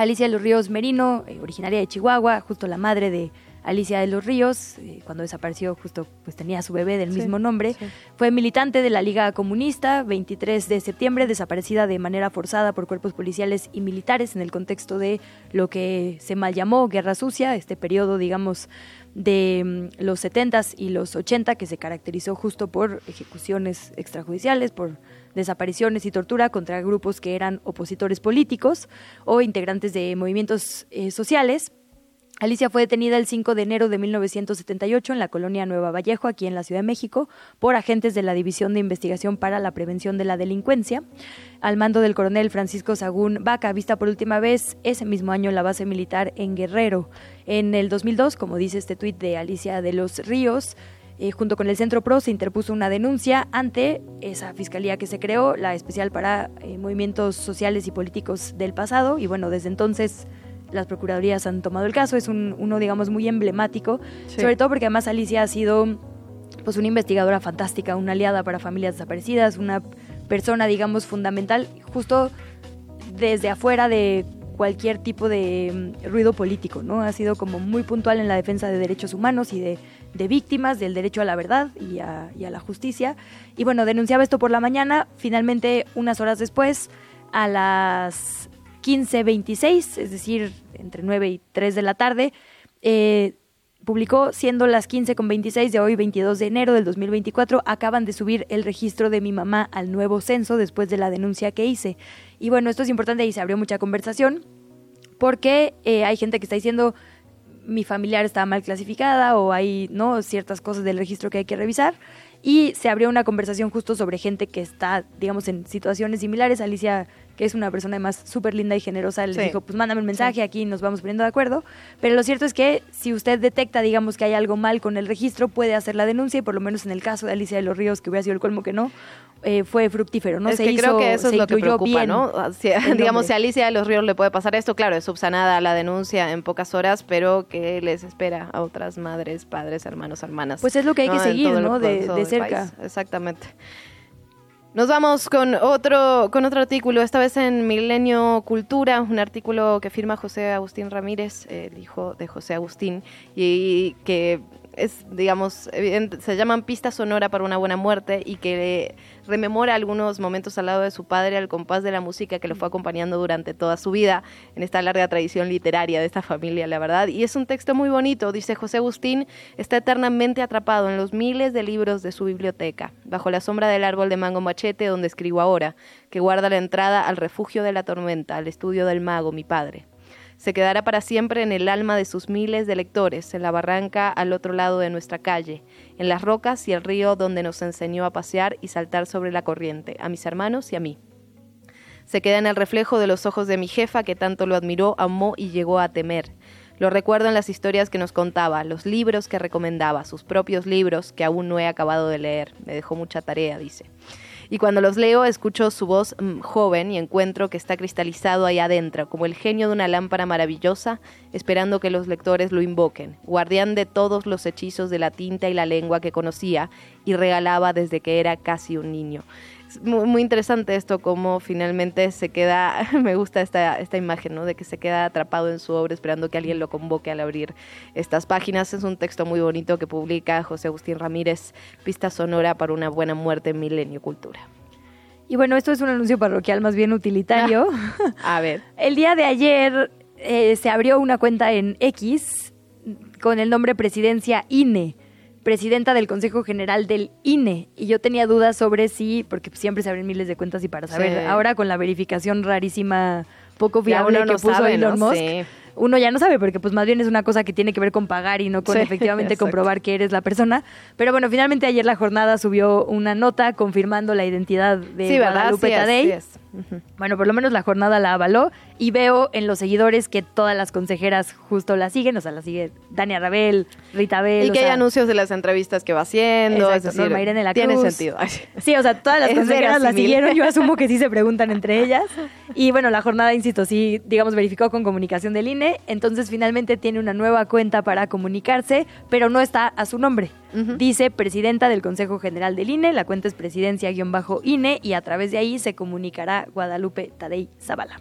Alicia de los Ríos Merino, eh, originaria de Chihuahua, justo la madre de Alicia de los Ríos, eh, cuando desapareció justo pues tenía su bebé del mismo nombre, fue militante de la Liga Comunista, 23 de septiembre, desaparecida de manera forzada por cuerpos policiales y militares en el contexto de lo que se mal llamó Guerra Sucia, este periodo, digamos, de mm, los 70s y los 80 que se caracterizó justo por ejecuciones extrajudiciales, por desapariciones y tortura contra grupos que eran opositores políticos o integrantes de movimientos eh, sociales. Alicia fue detenida el 5 de enero de 1978 en la colonia Nueva Vallejo, aquí en la Ciudad de México, por agentes de la División de Investigación para la Prevención de la Delincuencia, al mando del coronel Francisco Sagún Vaca, vista por última vez ese mismo año en la base militar en Guerrero. En el 2002, como dice este tuit de Alicia de los Ríos, eh, junto con el Centro PRO se interpuso una denuncia ante esa fiscalía que se creó, la especial para eh, movimientos sociales y políticos del pasado. Y bueno, desde entonces las procuradurías han tomado el caso. Es un, uno, digamos, muy emblemático, sobre todo porque además Alicia ha sido pues una investigadora fantástica, una aliada para familias desaparecidas, una persona, digamos, fundamental, justo desde afuera de cualquier tipo de mm, ruido político, ¿no? Ha sido como muy puntual en la defensa de derechos humanos y de de víctimas, del derecho a la verdad y a, la justicia. Y bueno, denunciaba esto por la mañana, finalmente unas horas después, a las 15.26, es decir, entre 9 y 3 de la tarde, eh, publicó siendo las 15.26 de hoy, 22 de enero del 2024, acaban de subir el registro de mi mamá al nuevo censo después de la denuncia que hice. Y bueno, esto es importante y se abrió mucha conversación porque eh, hay gente que está diciendo mi familiar estaba mal clasificada o hay no ciertas cosas del registro que hay que revisar. Y se abrió una conversación justo sobre gente que está digamos en situaciones similares. Alicia que es una persona además súper linda y generosa, le dijo, pues mándame un mensaje, aquí nos vamos poniendo de acuerdo. Pero lo cierto es que si usted detecta, digamos, que hay algo mal con el registro, puede hacer la denuncia y por lo menos en el caso de Alicia de los Ríos, que hubiera sido el colmo que no, eh, fue fructífero, ¿no? Es que creo que eso es lo que preocupa, ¿no? digamos, si a Alicia de los Ríos le puede pasar esto, claro, es subsanada la denuncia en pocas horas, pero ¿qué les espera a otras madres, padres, hermanos, hermanas? Pues es lo que hay que seguir, ¿no? De, de cerca. Exactamente. Nos vamos con otro, con otro artículo, esta vez en Milenio Cultura, un artículo que firma José Agustín Ramírez, el hijo de José Agustín, y que es, digamos, se llaman Pista Sonora para una buena muerte y que rememora algunos momentos al lado de su padre al compás de la música que lo fue acompañando durante toda su vida en esta larga tradición literaria de esta familia, la verdad. Y es un texto muy bonito, dice José Agustín, está eternamente atrapado en los miles de libros de su biblioteca, bajo la sombra del árbol de mango machete donde escribo ahora, que guarda la entrada al refugio de la tormenta, al estudio del mago, mi padre se quedará para siempre en el alma de sus miles de lectores, en la barranca al otro lado de nuestra calle, en las rocas y el río donde nos enseñó a pasear y saltar sobre la corriente, a mis hermanos y a mí. Se queda en el reflejo de los ojos de mi jefa que tanto lo admiró, amó y llegó a temer. Lo recuerdo en las historias que nos contaba, los libros que recomendaba, sus propios libros que aún no he acabado de leer. Me dejó mucha tarea, dice. Y cuando los leo, escucho su voz mm, joven y encuentro que está cristalizado ahí adentro, como el genio de una lámpara maravillosa, esperando que los lectores lo invoquen, guardián de todos los hechizos de la tinta y la lengua que conocía y regalaba desde que era casi un niño muy, interesante esto, como finalmente se queda, me gusta esta, esta imagen, ¿no? De que se queda atrapado en su obra esperando que alguien lo convoque al abrir estas páginas. Es un texto muy bonito que publica José Agustín Ramírez, Pista Sonora para una buena muerte en Milenio Cultura. Y bueno, esto es un anuncio parroquial más bien utilitario. a ver. El día de ayer eh, se abrió una cuenta en X con el nombre Presidencia INE presidenta del Consejo General del INE y yo tenía dudas sobre si, porque siempre se abren miles de cuentas y para saber, ahora con la verificación rarísima, poco fiable que puso Elon Musk, uno ya no sabe, porque pues más bien es una cosa que tiene que ver con pagar y no con efectivamente comprobar que eres la persona. Pero bueno, finalmente ayer la jornada subió una nota confirmando la identidad de sí, Guadalupe Tadei. Bueno, por lo menos la jornada la avaló y veo en los seguidores que todas las consejeras justo la siguen, o sea, la sigue Dania Rabel, Rita Bel. Y que hay anuncios de las entrevistas que va haciendo. es decir, la tiene sentido. Sí, o sea, todas las consejeras la siguieron, yo asumo que sí se preguntan entre ellas. Y bueno, la jornada, insisto, sí, digamos, verificó con comunicación del INE entonces finalmente tiene una nueva cuenta para comunicarse, pero no está a su nombre. Dice presidenta del Consejo General del INE, la cuenta es presidencia-INE y a través de ahí se comunicará Guadalupe Tadei Zavala.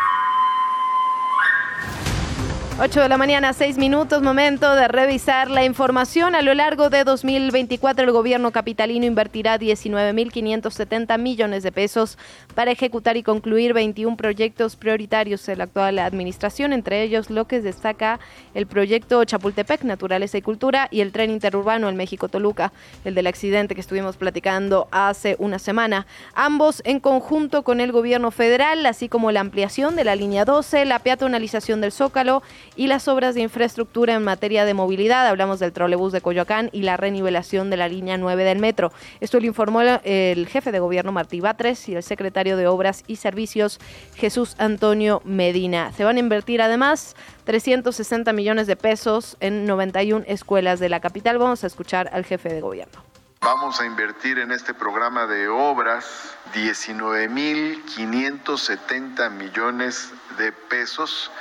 8 de la mañana, 6 minutos, momento de revisar la información. A lo largo de 2024, el gobierno capitalino invertirá 19.570 millones de pesos para ejecutar y concluir 21 proyectos prioritarios de la actual administración, entre ellos lo que destaca el proyecto Chapultepec, Naturaleza y Cultura, y el tren interurbano en México-Toluca, el del accidente que estuvimos platicando hace una semana. Ambos en conjunto con el gobierno federal, así como la ampliación de la línea 12, la peatonalización del Zócalo, y las obras de infraestructura en materia de movilidad. Hablamos del trolebús de Coyoacán y la renivelación de la línea 9 del metro. Esto lo informó el jefe de gobierno Martí Batres y el secretario de Obras y Servicios Jesús Antonio Medina. Se van a invertir además 360 millones de pesos en 91 escuelas de la capital. Vamos a escuchar al jefe de gobierno. Vamos a invertir en este programa de obras 19.570 millones de pesos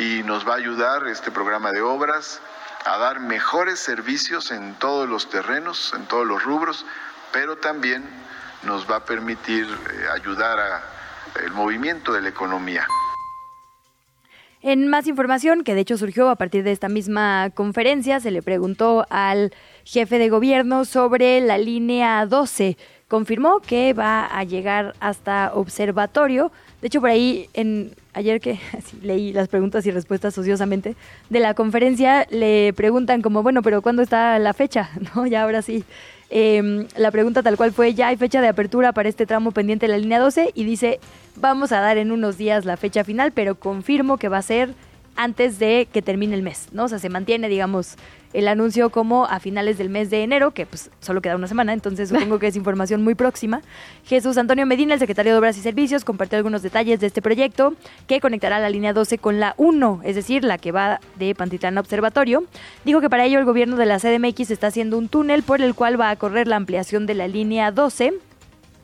y nos va a ayudar este programa de obras a dar mejores servicios en todos los terrenos, en todos los rubros, pero también nos va a permitir eh, ayudar al movimiento de la economía. En más información, que de hecho surgió a partir de esta misma conferencia, se le preguntó al jefe de gobierno sobre la línea 12. Confirmó que va a llegar hasta observatorio. De hecho, por ahí en ayer que leí las preguntas y respuestas ociosamente de la conferencia, le preguntan como, bueno, pero ¿cuándo está la fecha? ¿No? Ya ahora sí. Em, la pregunta tal cual fue, ya hay fecha de apertura para este tramo pendiente de la línea 12 y dice, vamos a dar en unos días la fecha final, pero confirmo que va a ser antes de que termine el mes, ¿no? O sea, se mantiene, digamos, el anuncio como a finales del mes de enero, que pues solo queda una semana, entonces supongo que es información muy próxima. Jesús Antonio Medina, el secretario de Obras y Servicios, compartió algunos detalles de este proyecto que conectará la línea 12 con la 1, es decir, la que va de Pantitlán a Observatorio. Dijo que para ello el gobierno de la CDMX está haciendo un túnel por el cual va a correr la ampliación de la línea 12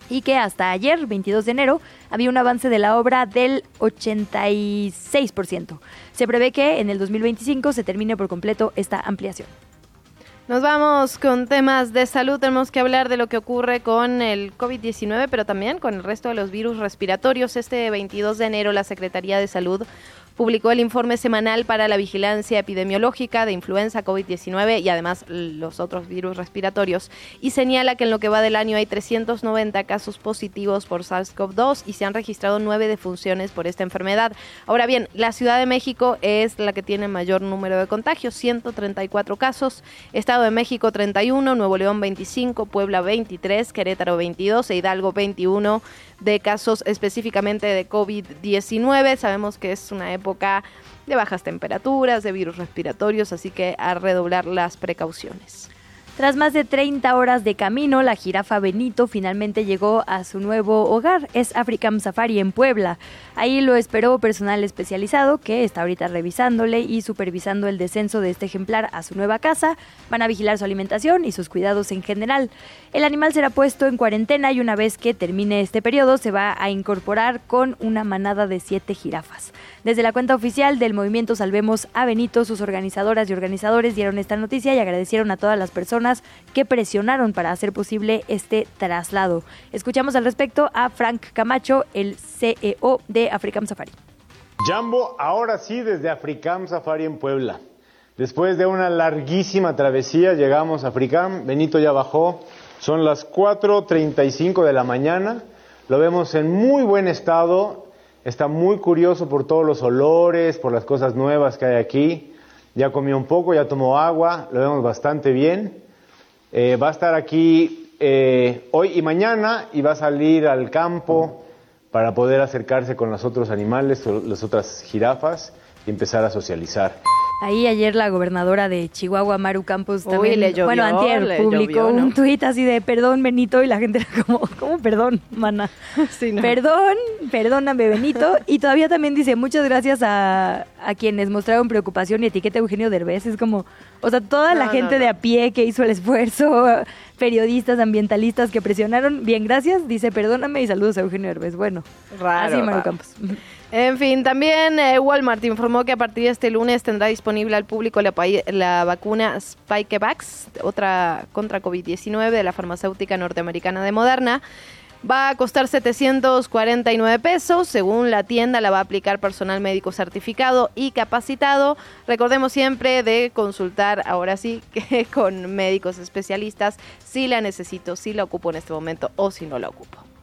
y que hasta ayer, 22 de enero, había un avance de la obra del 86%. Se prevé que en el 2025 se termine por completo esta ampliación. Nos vamos con temas de salud. Tenemos que hablar de lo que ocurre con el COVID-19, pero también con el resto de los virus respiratorios. Este 22 de enero la Secretaría de Salud publicó el informe semanal para la vigilancia epidemiológica de influenza, COVID-19 y además los otros virus respiratorios y señala que en lo que va del año hay 390 casos positivos por SARS-CoV-2 y se han registrado nueve defunciones por esta enfermedad. Ahora bien, la Ciudad de México es la que tiene mayor número de contagios, 134 casos, Estado de México 31, Nuevo León 25, Puebla 23, Querétaro 22 e Hidalgo 21 de casos específicamente de COVID-19. Sabemos que es una época de bajas temperaturas, de virus respiratorios, así que a redoblar las precauciones. Tras más de 30 horas de camino, la jirafa Benito finalmente llegó a su nuevo hogar. Es African Safari en Puebla. Ahí lo esperó personal especializado que está ahorita revisándole y supervisando el descenso de este ejemplar a su nueva casa. Van a vigilar su alimentación y sus cuidados en general. El animal será puesto en cuarentena y una vez que termine este periodo se va a incorporar con una manada de siete jirafas. Desde la cuenta oficial del movimiento Salvemos a Benito, sus organizadoras y organizadores dieron esta noticia y agradecieron a todas las personas que presionaron para hacer posible este traslado. Escuchamos al respecto a Frank Camacho, el CEO de Africam Safari. Jambo, ahora sí desde Africam Safari en Puebla. Después de una larguísima travesía llegamos a Africam, Benito ya bajó, son las 4.35 de la mañana, lo vemos en muy buen estado, está muy curioso por todos los olores, por las cosas nuevas que hay aquí. Ya comió un poco, ya tomó agua, lo vemos bastante bien. Eh, va a estar aquí eh, hoy y mañana y va a salir al campo para poder acercarse con los otros animales, las otras jirafas y empezar a socializar. Ahí ayer la gobernadora de Chihuahua, Maru Campos, también, le bueno, antier, publicó un tuit así de perdón, Benito, y la gente era como, ¿cómo perdón, mana? Perdón, perdóname, Benito. Y todavía también dice, muchas gracias a, a quienes mostraron preocupación y etiqueta a Eugenio Derbez. Es como, o sea, toda la gente de a pie que hizo el esfuerzo, periodistas, ambientalistas que presionaron, bien, gracias, dice, perdóname y saludos a Eugenio Derbez. Bueno, así Maru Campos. En fin, también eh, Walmart informó que a partir de este lunes tendrá disponible al público la, la vacuna Spikevax, otra contra COVID-19 de la farmacéutica norteamericana de Moderna. Va a costar 749 pesos. Según la tienda, la va a aplicar personal médico certificado y capacitado. Recordemos siempre de consultar, ahora sí, que con médicos especialistas si la necesito, si la ocupo en este momento o si no la ocupo.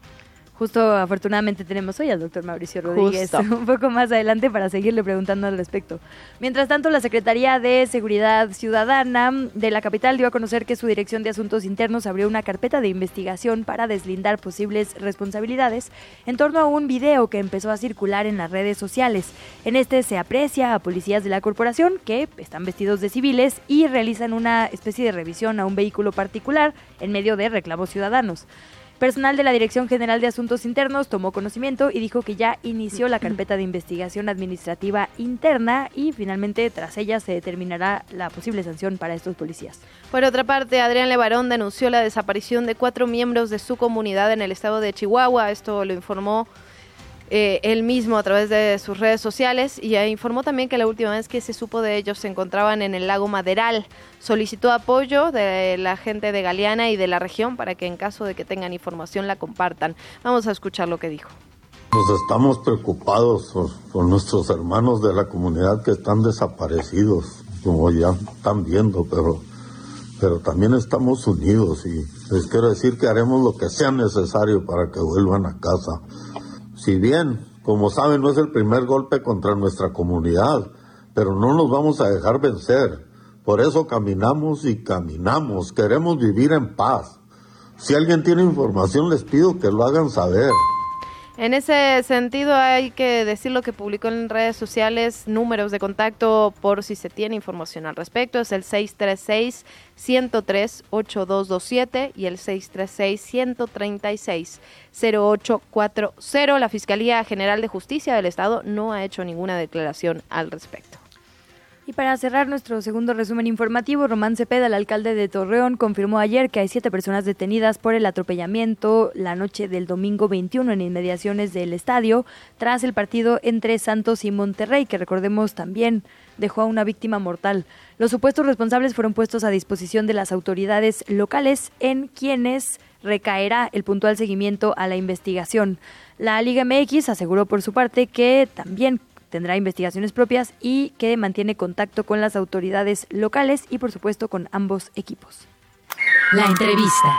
Justo afortunadamente tenemos hoy al doctor Mauricio Rodríguez un poco más adelante para seguirle preguntando al respecto. Mientras tanto, la Secretaría de Seguridad Ciudadana de la capital dio a conocer que su Dirección de Asuntos Internos abrió una carpeta de investigación para deslindar posibles responsabilidades en torno a un video que empezó a circular en las redes sociales. En este se aprecia a policías de la corporación que están vestidos de civiles y realizan una especie de revisión a un vehículo particular en medio de reclamos ciudadanos. Personal de la Dirección General de Asuntos Internos tomó conocimiento y dijo que ya inició la carpeta de investigación administrativa interna y finalmente tras ella se determinará la posible sanción para estos policías. Por otra parte, Adrián Levarón denunció la desaparición de cuatro miembros de su comunidad en el estado de Chihuahua. Esto lo informó eh, él mismo a través de sus redes sociales y informó también que la última vez que se supo de ellos se encontraban en el lago Maderal. Solicitó apoyo de la gente de Galeana y de la región para que en caso de que tengan información la compartan. Vamos a escuchar lo que dijo. Nos estamos preocupados por, nuestros hermanos de la comunidad que están desaparecidos, como ya están viendo, pero, pero también estamos unidos y les quiero decir que haremos lo que sea necesario para que vuelvan a casa si bien, como saben, no es el primer golpe contra nuestra comunidad, pero no nos vamos a dejar vencer. Por eso caminamos y caminamos. Queremos vivir en paz. Si alguien tiene información, les pido que lo hagan saber. En ese sentido hay que decir lo que publicó en redes sociales, números de contacto por si se tiene información al respecto, es el 636-103-8227 y el 636-136-0840. La Fiscalía General de Justicia del Estado no ha hecho ninguna declaración al respecto. Y para cerrar nuestro segundo resumen informativo, Román Cepeda, el alcalde de Torreón, confirmó ayer que hay siete personas detenidas por el atropellamiento la noche del domingo 21 en inmediaciones del estadio, tras el partido entre Santos y Monterrey, que recordemos también dejó a una víctima mortal. Los supuestos responsables fueron puestos a disposición de las autoridades locales, en quienes recaerá el puntual seguimiento a la investigación. La Liga MX aseguró por su parte que también tendrá investigaciones propias y que mantiene contacto con las autoridades locales y por supuesto con ambos equipos. La entrevista.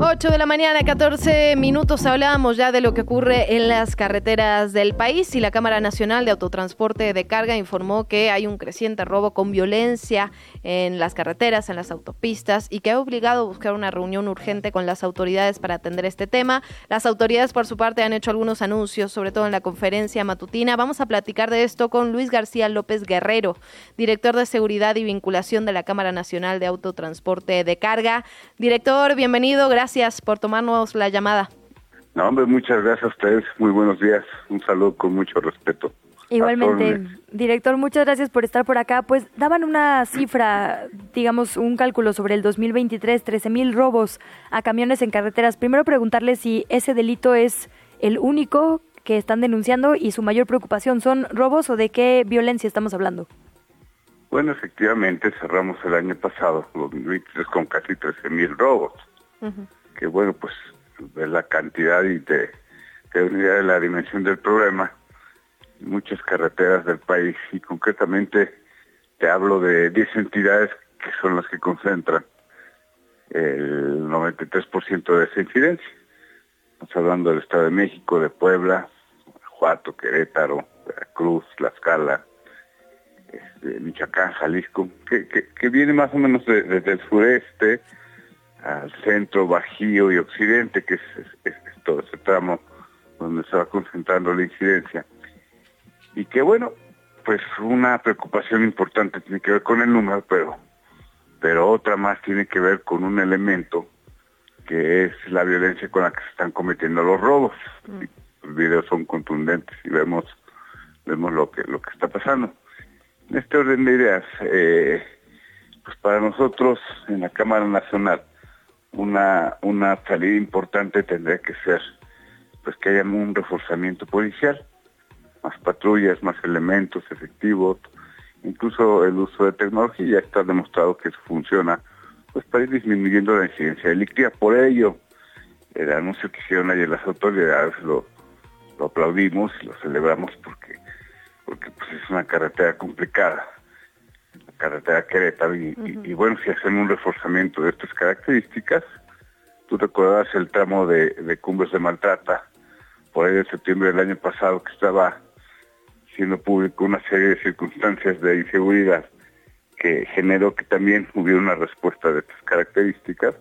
8 de la mañana, 14 minutos. Hablábamos ya de lo que ocurre en las carreteras del país y la Cámara Nacional de Autotransporte de Carga informó que hay un creciente robo con violencia en las carreteras, en las autopistas y que ha obligado a buscar una reunión urgente con las autoridades para atender este tema. Las autoridades, por su parte, han hecho algunos anuncios, sobre todo en la conferencia matutina. Vamos a platicar de esto con Luis García López Guerrero, director de Seguridad y Vinculación de la Cámara Nacional de Autotransporte de Carga. Director, bienvenido. Gracias gracias por tomarnos la llamada. No, hombre, muchas gracias a ustedes. Muy buenos días. Un saludo con mucho respeto. Igualmente, director, muchas gracias por estar por acá. Pues daban una cifra, digamos, un cálculo sobre el 2023, 13 mil robos a camiones en carreteras. Primero preguntarle si ese delito es el único que están denunciando y su mayor preocupación son robos o de qué violencia estamos hablando. Bueno, efectivamente cerramos el año pasado, 2023, con casi 13 mil robos que bueno, pues de la cantidad y de, de la dimensión del problema, muchas carreteras del país y concretamente te hablo de 10 entidades que son las que concentran el 93% de esa incidencia. Estamos hablando del Estado de México, de Puebla, Guanajuato, Querétaro, Veracruz, Tlaxcala, este, Michoacán, Jalisco, que, que, viene más o menos desde el sureste, al centro, bajío y occidente, que es, todo ese tramo donde se va concentrando la incidencia. Y que bueno, pues una preocupación importante tiene que ver con el número, pero, pero otra más tiene que ver con un elemento que es la violencia con la que se están cometiendo los robos. Mm. Los videos son contundentes y vemos, vemos lo que, lo que está pasando. En este orden de ideas, eh, pues para nosotros en la Cámara Nacional, una, una salida importante tendría que ser pues que haya un reforzamiento policial, más patrullas, más elementos efectivos, incluso el uso de tecnología ya está demostrado que eso funciona pues para ir disminuyendo la incidencia delictiva. Por ello, el anuncio que hicieron ayer las autoridades lo, lo aplaudimos y lo celebramos porque, porque pues es una carretera complicada carretera Querétaro y, y, bueno, si hacen un reforzamiento de estas características, tú recordarás el tramo de, de Cumbres de Maltrata, por ahí de septiembre del año pasado, que estaba siendo público una serie de circunstancias de inseguridad que generó que también hubiera una respuesta de estas características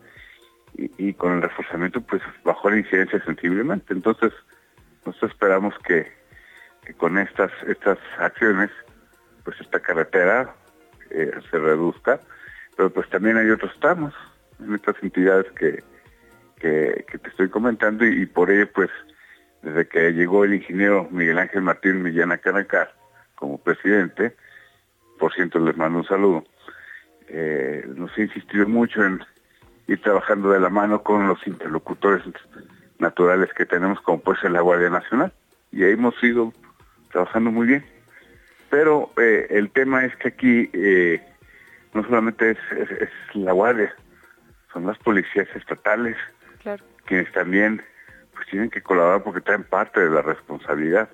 y, y con el reforzamiento pues bajó la incidencia sensiblemente. Entonces, nosotros esperamos que, que con estas, estas acciones, pues esta carretera eh, se reduzca, pero pues también hay otros tramos en estas entidades que, que, te estoy comentando y, por ello pues desde que llegó el ingeniero Miguel Ángel Martín Millana Canacar como presidente, por cierto les mando un saludo, eh, nos ha insistido mucho en ir trabajando de la mano con los interlocutores naturales que tenemos como pues en la Guardia Nacional y ahí hemos ido trabajando muy bien. Pero eh, el tema es que aquí eh, no solamente es, la Guardia, son las policías estatales, quienes también pues tienen que colaborar porque traen parte de la responsabilidad.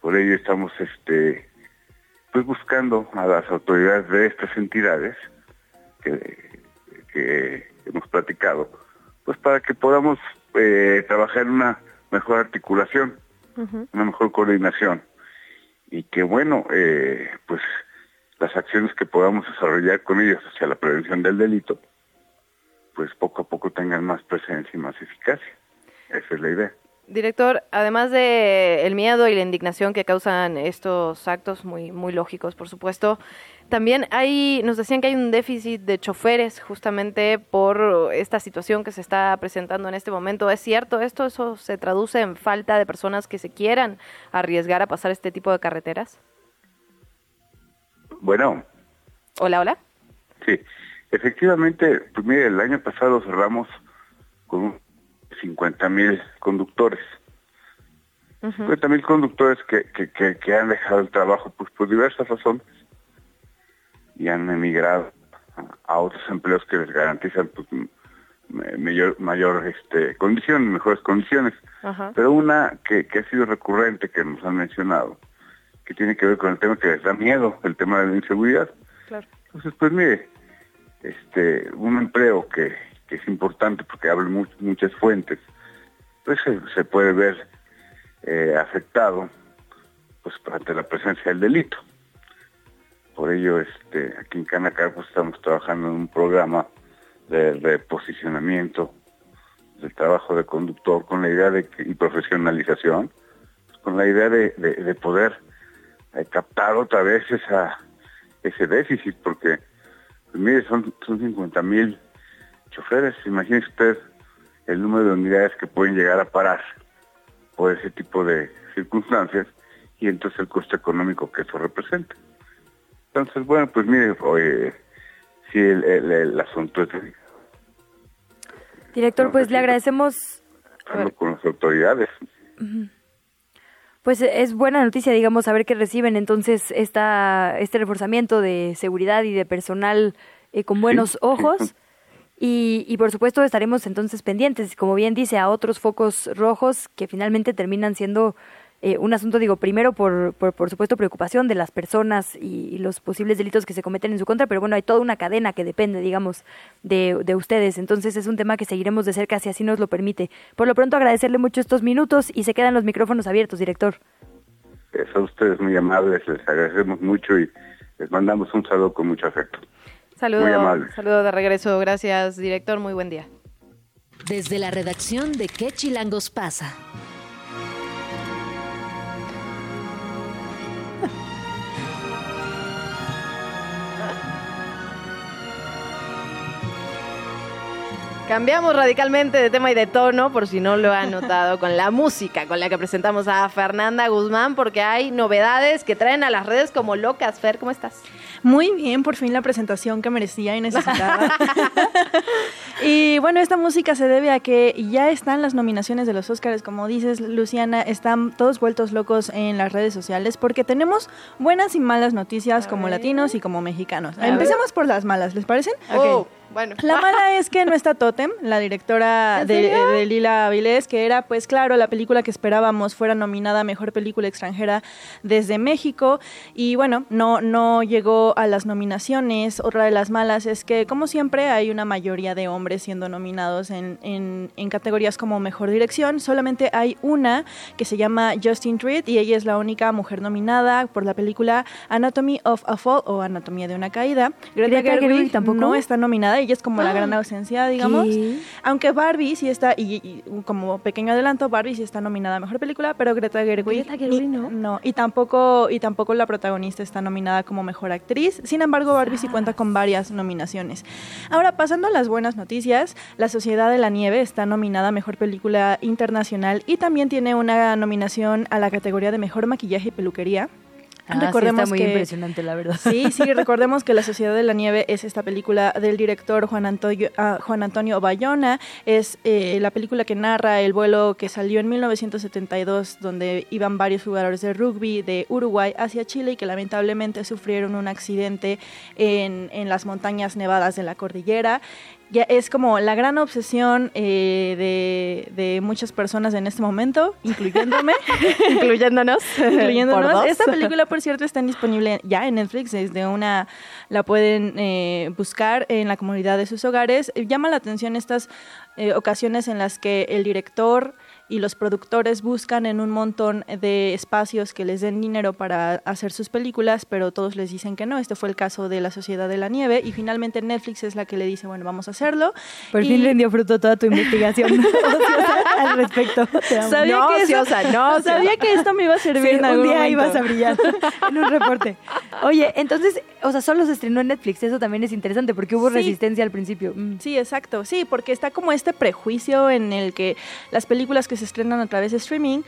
Por ello estamos este pues buscando a las autoridades de estas entidades que, hemos platicado, pues para que podamos eh, trabajar en una mejor articulación, una mejor coordinación y que bueno, eh, pues las acciones que podamos desarrollar con ellos hacia la prevención del delito, pues poco a poco tengan más presencia y más eficacia. Esa es la idea. Director, además de el miedo y la indignación que causan estos actos muy muy lógicos, por supuesto, también hay nos decían que hay un déficit de choferes justamente por esta situación que se está presentando en este momento. ¿Es cierto esto? ¿Eso se traduce en falta de personas que se quieran arriesgar a pasar este tipo de carreteras? Bueno. Hola, hola. Sí, efectivamente, pues mire, el año pasado cerramos con 50 mil conductores. 50 mil conductores que, que, que, han dejado el trabajo pues por diversas razones y han emigrado a otros empleos que les garantizan pues, mayor, mayor este, condición, mejores condiciones. Pero una que, que ha sido recurrente, que nos han mencionado, que tiene que ver con el tema que les da miedo, el tema de la inseguridad. Entonces, pues mire, este, un empleo que, que es importante porque abre muchas fuentes, pues se, puede ver eh, afectado pues ante la presencia del delito. Por ello, este, aquí en Canacar pues estamos trabajando en un programa de, posicionamiento del trabajo de conductor con la idea de y profesionalización, con la idea de, poder eh, captar otra vez esa ese déficit, porque pues, mire, son, son 50 mil choferes, imagínese usted el número de unidades que pueden llegar a parar por ese tipo de circunstancias y entonces el costo económico que eso representa. Entonces, bueno, pues mire, oye, si el, asunto es... Director, pues le agradecemos... Con las autoridades. Pues es buena noticia, digamos, saber que reciben entonces esta, este reforzamiento de seguridad y de personal eh, con buenos ojos. Y, y, por supuesto estaremos entonces pendientes, como bien dice, a otros focos rojos que finalmente terminan siendo eh, un asunto, digo, primero por, por, supuesto preocupación de las personas y, los posibles delitos que se cometen en su contra, pero bueno, hay toda una cadena que depende, digamos, de, de ustedes. Entonces es un tema que seguiremos de cerca si así nos lo permite. Por lo pronto agradecerle mucho estos minutos y se quedan los micrófonos abiertos, director. Son ustedes muy amables, les agradecemos mucho y les mandamos un saludo con mucho afecto. Saludo, saludo de regreso, gracias director, muy buen día. Desde la redacción de ¿Qué Chilangos pasa? Cambiamos radicalmente de tema y de tono, por si no lo han notado, con la música con la que presentamos a Fernanda Guzmán, porque hay novedades que traen a las redes como locas. Fer, ¿cómo estás? Muy bien, por fin la presentación que merecía y necesitaba. y bueno, esta música se debe a que ya están las nominaciones de los Oscars, como dices, Luciana, están todos vueltos locos en las redes sociales porque tenemos buenas y malas noticias como latinos y como mexicanos. Empecemos por las malas, ¿les parecen? Oh. Bueno. La mala es que no está Totem, la directora de, Lila Avilés, que era, pues claro, la película que esperábamos fuera nominada a Mejor Película Extranjera desde México. Y bueno, no, no llegó a las nominaciones. Otra de las malas es que, como siempre, hay una mayoría de hombres siendo nominados en, en, categorías como Mejor Dirección. Solamente hay una que se llama Justin Treat y ella es la única mujer nominada por la película Anatomy of a Fall o Anatomía de una Caída. Greta, Gerwig tampoco no está nominada ella es como la gran ah. ausencia, digamos. Aunque Barbie sí está, y, como pequeño adelanto, Barbie sí está nominada a Mejor Película, pero Greta Gerwig, Greta Gerwig no. No, y tampoco, y tampoco la protagonista está nominada como Mejor Actriz. Sin embargo, Barbie sí cuenta con varias nominaciones. Ahora, pasando a las buenas noticias, La Sociedad de la Nieve está nominada a Mejor Película Internacional y también tiene una nominación a la categoría de Mejor Maquillaje y Peluquería. Ah, recordemos muy impresionante, la verdad. Sí, sí, recordemos que La Sociedad de la Nieve es esta película del director Juan Antonio, uh, Juan Antonio Bayona. Es eh, la película que narra el vuelo que salió en 1972, donde iban varios jugadores de rugby de Uruguay hacia Chile y que lamentablemente sufrieron un accidente en, en las montañas nevadas de la cordillera ya es como la gran obsesión eh, de, muchas personas en este momento, incluyéndome, incluyéndonos, incluyéndonos. Esta película, por cierto, está disponible ya en Netflix, desde una la pueden eh, buscar en la comunidad de sus hogares. Llama la atención estas eh, ocasiones en las que el director y los productores buscan en un montón de espacios que les den dinero para hacer sus películas, pero todos les dicen que no. Este fue el caso de La Sociedad de la Nieve y finalmente Netflix es la que le dice, bueno, vamos a hacerlo. Por fin rindió fruto toda tu investigación al respecto. Sabía, no, que no, sabía que esto me iba a servir en algún un día ibas a brillar en un reporte. Oye, entonces, o sea, solo se estrenó en Netflix, eso también es interesante porque hubo resistencia al principio. Mm. Sí, exacto. Sí, porque está como este prejuicio en el que las películas que se estrenan a través de streaming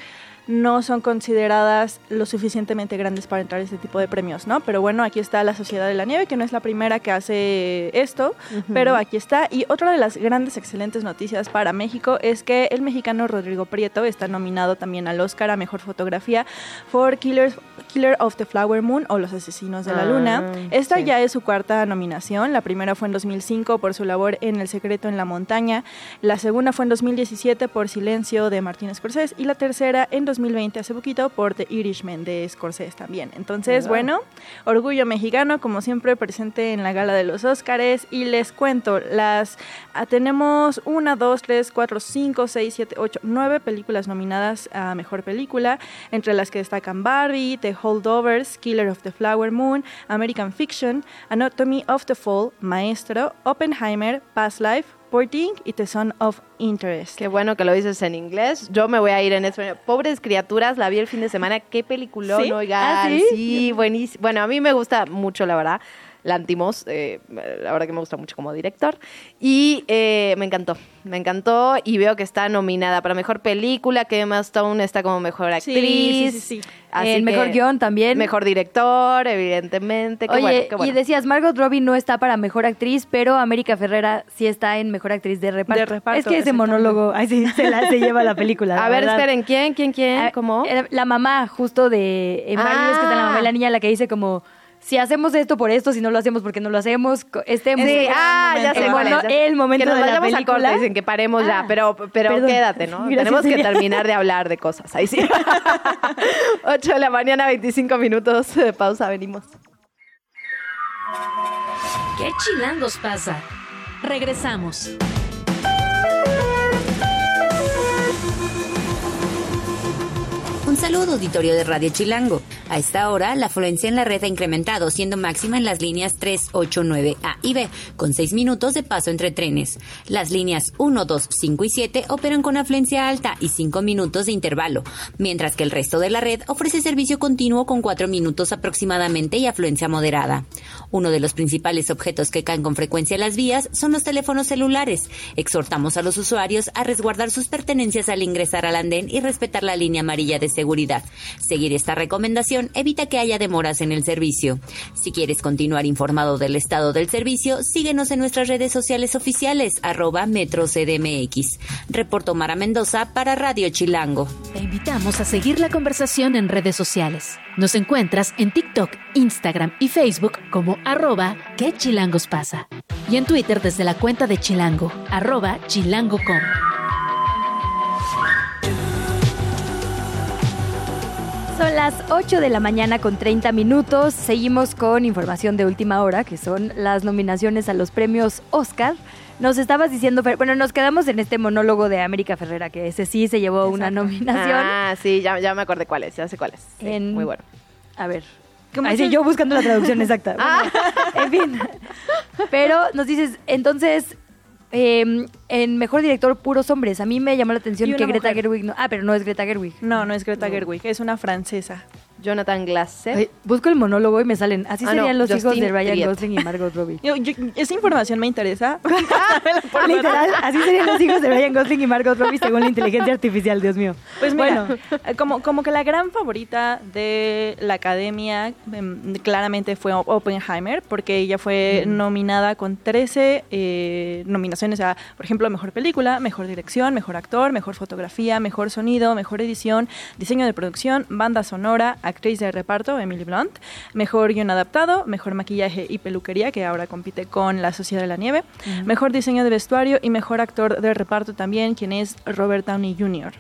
no son consideradas lo suficientemente grandes para entrar a este tipo de premios, ¿no? Pero bueno, aquí está la Sociedad de la Nieve, que no es la primera que hace esto, pero aquí está. Y otra de las grandes, excelentes noticias para México es que el mexicano Rodrigo Prieto está nominado también al Oscar a Mejor Fotografía por Killers, Killer of the Flower Moon o Los Asesinos de la Luna. Ah, Esta sí. ya es su cuarta nominación. La primera fue en 2005 por su labor en El secreto en la montaña. La segunda fue en 2017 por Silencio de Martin Scorsese. Y la tercera en 2020, hace poquito, por The Irishman de Scorsese también. Entonces, bueno, orgullo mexicano, como siempre, presente en la gala de los Óscares. Y les cuento, las ah, tenemos una, dos, tres, cuatro, cinco, seis, siete, ocho, nueve películas nominadas a Mejor Película, entre las que destacan Barbie, The Holdovers, Killer of the Flower Moon, American Fiction, Anatomy of the Fall, Maestro, Oppenheimer, Past Life, Poor Thing y The Son of Interest. Qué bueno que lo dices en inglés. Yo me voy a ir en español. Pobres criaturas, la vi el fin de semana. Qué peliculón, ¿Sí? oigan. ¿Ah, sí? sí, buenísimo. Bueno, a mí me gusta mucho, la verdad. Lantimos, eh, la verdad que me gusta mucho como director. Y eh, me encantó, me encantó. Y veo que está nominada para mejor película, que Emma Stone está como mejor actriz. sí, sí, sí. Así El mejor que- guion también. Mejor director, evidentemente. Qué Oye, bueno, qué bueno. y decías, Margot Robbie no está para mejor actriz, pero América Ferrera sí está en mejor actriz de reparto. De reparto, es que ese monólogo, ay, sí, se, la, se lleva la película. A la ver, verdad. esperen, ¿quién, quién, quién? Ah, ¿Cómo? La mamá, justo de en Mario, es que está la mamá y la niña, la que dice como. Si hacemos esto por esto, si no lo hacemos porque no lo hacemos, co- este Sí, ah, ya sé el, cuál es, momento que nos de la vayamos a película. corte, dicen que paremos ya, pero, pero Perdón. quédate, ¿no? Gracias, Tenemos que terminar de hablar de cosas. Ahí sí. 8 de la mañana, 25 minutos de pausa, venimos. ¿Qué chilangos pasa? Regresamos. Un saludo auditorio de Radio Chilango. A esta hora, la afluencia en la red ha incrementado, siendo máxima en las líneas 3, 8, 9, A y B, con 6 minutos de paso entre trenes. Las líneas 1, 2, 5 y 7 operan con afluencia alta y 5 minutos de intervalo, mientras que el resto de la red ofrece servicio continuo con 4 minutos aproximadamente y afluencia moderada. Uno de los principales objetos que caen con frecuencia en las vías son los teléfonos celulares. Exhortamos a los usuarios a resguardar sus pertenencias al ingresar al andén y respetar la línea amarilla de seguridad. Seguir esta recomendación evita que haya demoras en el servicio. Si quieres continuar informado del estado del servicio, síguenos en nuestras redes sociales oficiales, arroba metrocdmx. Reporto Mara Mendoza para Radio Chilango. Te invitamos a seguir la conversación en redes sociales. Nos encuentras en TikTok, Instagram y Facebook como arroba que chilangos pasa. Y en Twitter desde la cuenta de Chilango, arroba chilango.com. Son las 8 de la mañana con 30 minutos. Seguimos con información de última hora, que son las nominaciones a los premios Oscar. Nos estabas diciendo, Fer- bueno, nos quedamos en este monólogo de América Ferrera, que ese sí se llevó una nominación. Ah, sí, ya, ya me acordé cuál es, ya sé cuál es. Sí, En- Muy bueno. A ver. ¿Cómo Ahí se- sí, yo buscando la traducción exacta. Ah. En fin. Pero nos dices, entonces, eh, en Mejor Director, puros hombres. A mí me llamó la atención que Greta mujer. Gerwig no... Ah, pero no es Greta Gerwig. No, no es Greta Gerwig, es una francesa. Jonathan Glaser. Ay, busco el monólogo y me salen. Así Ah, no, serían los hijos de Ryan Triet. Gosling y Margot Robbie. Yo- yo- esa información me interesa. Literal, así serían los hijos de Ryan Gosling y Margot Robbie según la inteligencia artificial, Dios mío. Pues mira, bueno, como, como que la gran favorita de la academia em, claramente fue Oppenheimer, porque ella fue nominada con 13 eh, nominaciones a, por ejemplo, Mejor Película, Mejor Dirección, Mejor Actor, Mejor Fotografía, Mejor Sonido, Mejor Edición, Diseño de Producción, Banda Sonora, Actriz de Reparto, Emily Blunt, Mejor Guión Adaptado, Mejor Maquillaje y Peluquería, que ahora compite con La Sociedad de la Nieve, Mejor Diseño de Vestuario y Mejor Actor de Reparto también, quien es Robert Downey Jr.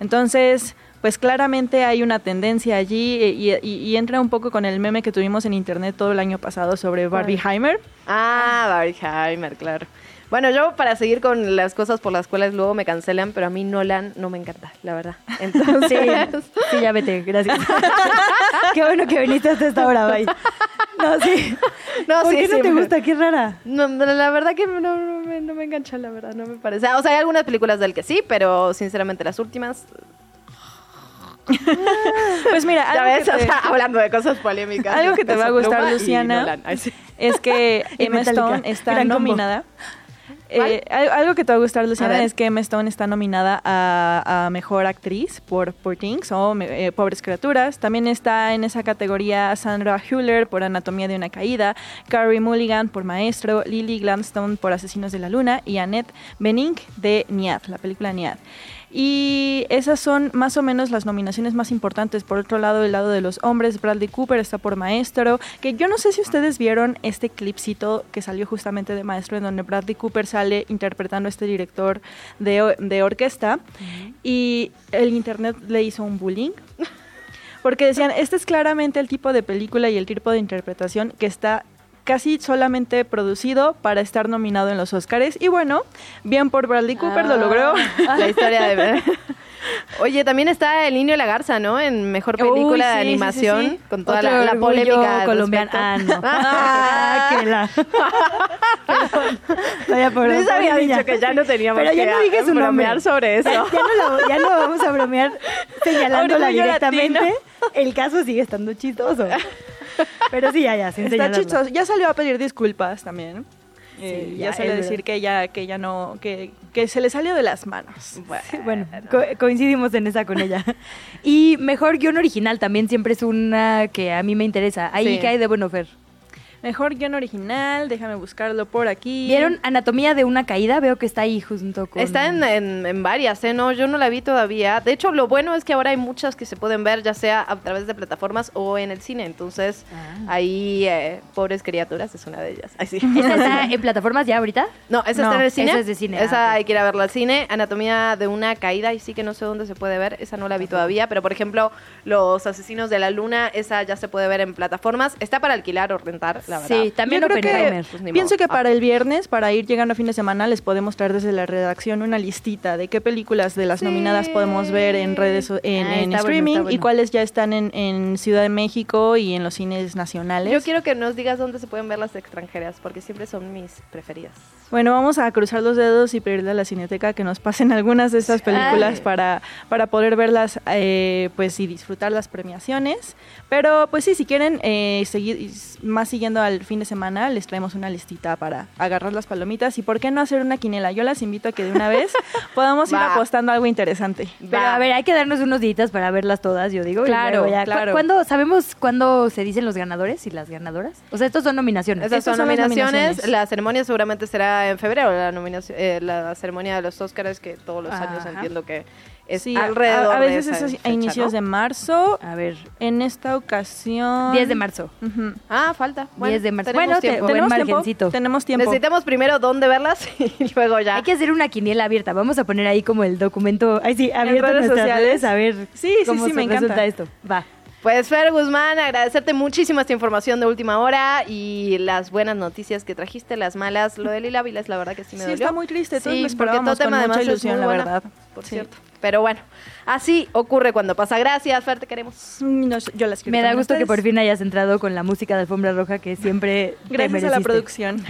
Entonces, pues claramente hay una tendencia allí eh, y, y- y entra un poco con el meme que tuvimos en internet todo el año pasado sobre Barbie Heimer. Ah, Barbenheimer, claro. Bueno, yo para seguir con las cosas por las cuales luego me cancelan, pero a mí Nolan no me encanta, la verdad. Entonces, sí, sí, ya vete, gracias. Qué bueno que viniste hasta esta hora, bye. No, sí. No, ¿Por sí, qué no sí, te gusta? Qué rara. No, la verdad que no, no me, no me engancha, la verdad, no me parece. O sea, hay algunas películas del que sí, pero sinceramente las últimas... Pues mira, Ya algo ves, que o te- sea, hablando de cosas polémicas. Algo que te va a gustar, Luciana, Nolan. Es que Emma. Stone está Gran combo. Eh, algo que te va a gustar, Luciana, es que Emma Stone está nominada a, Mejor Actriz por Poor Things o eh, Pobres Criaturas. También está en esa categoría Sandra Hüller por Anatomía de una Caída, Carrie Mulligan por Maestro, Lily Gladstone por Asesinos de la Luna y Annette Bening de Niad, la película Niad. Y esas son más o menos las nominaciones más importantes. Por otro lado, el lado de los hombres, Bradley Cooper está por Maestro, que yo no sé si ustedes vieron este clipcito que salió justamente de Maestro, en donde Bradley Cooper sale interpretando a este director de, de orquesta y el internet le hizo un bullying. Porque decían, este es claramente el tipo de película y el tipo de interpretación que está casi solamente producido para estar nominado en los Oscars. Y bueno, bien por Bradley Cooper, lo logró. Ah. La historia de... Oye, también está El Niño y la Garza, ¿no? En Mejor Película de Animación, con toda la, polémica colombiana. Ah, no. ah, que la... Vaya por Luis había dicho que ya no teníamos Pero ya no dije su bromear sobre eso. Ya, no ya, no vamos a bromear señalándola directamente. El caso sigue estando chistoso. Pero sí, ya, ya, Está chistoso. Ya salió a pedir disculpas también. Eh, ya, salió a decir que ya, que ya no, que, que se le salió de las manos. Bueno, coincidimos en esa con ella. y mejor guion original también siempre es una que a mí me interesa. Ahí que hay de bueno, Fer. Mejor guion original, déjame buscarlo por aquí. ¿Vieron Anatomía de una caída? Veo que está ahí junto con... Está en, en, varias, ¿eh? No, yo no la vi todavía. De hecho, lo bueno es que ahora hay muchas que se pueden ver, ya sea a través de plataformas o en el cine. Entonces, ah. ahí, eh, pobres criaturas, es una de ellas. ¿Esa está en plataformas ya ahorita? No, esa está en el cine. Esa es de cine. Esa ah, hay que ir a verla al cine. Anatomía de una caída, y sí que no sé dónde se puede ver. Esa no la vi todavía. Pero, por ejemplo, Los Asesinos de la Luna, esa ya se puede ver en plataformas. Está para alquilar o rentar, la verdad. Sí, también pues, pienso que ah. para el viernes, para ir llegando a fin de semana, les podemos traer desde la redacción una listita de qué películas de las nominadas podemos ver en redes, en, ah, streaming y cuáles ya están en, Ciudad de México y en los cines nacionales. Yo quiero que nos digas dónde se pueden ver las extranjeras, porque siempre son mis preferidas. Bueno, vamos a cruzar los dedos y pedirle a la Cineteca que nos pasen algunas de estas películas para, para poder verlas eh, pues y disfrutar las premiaciones. Pero pues sí, si quieren eh, seguir más siguiendo al fin de semana, les traemos una listita para agarrar las palomitas y por qué no hacer una quinela. Yo las invito a que de una vez podamos ir apostando algo interesante. Pero a ver, hay que darnos unos días para verlas todas, yo digo. Claro, claro. ¿Cuándo, ¿Sabemos cuándo se dicen los ganadores y las ganadoras? O sea, estos son nominaciones. Estas son, nominaciones. La ceremonia seguramente será en febrero, la, nominación, eh, la ceremonia de los Oscars, que todos los años entiendo que es alrededor a, veces es a inicios de marzo. A ver, en esta ocasión 10 de marzo. Ah, falta. Bueno, 10 de marzo. Bueno, tiempo. tenemos tiempo. Tenemos tiempo. Necesitamos primero dónde verlas y luego ya. Hay que hacer una quiniela abierta. Vamos a poner ahí como el documento, ay sí, abierto en redes sociales a ver sí, sí, sí, me encanta esto. Va. Pues Fer Guzmán, agradecerte muchísimo esta información de última hora y las buenas noticias que trajiste, las malas. Lo de Lila Vilas, la verdad que sí me sí, dolió. está muy triste. Todos sí, porque todo tema de ilusión, la verdad. Por cierto. Pero bueno, así ocurre cuando pasa. Gracias, Fer, te queremos. Mm, yo las Me da gusto que por fin hayas entrado con la música de Alfombra Roja que siempre Gracias a la producción.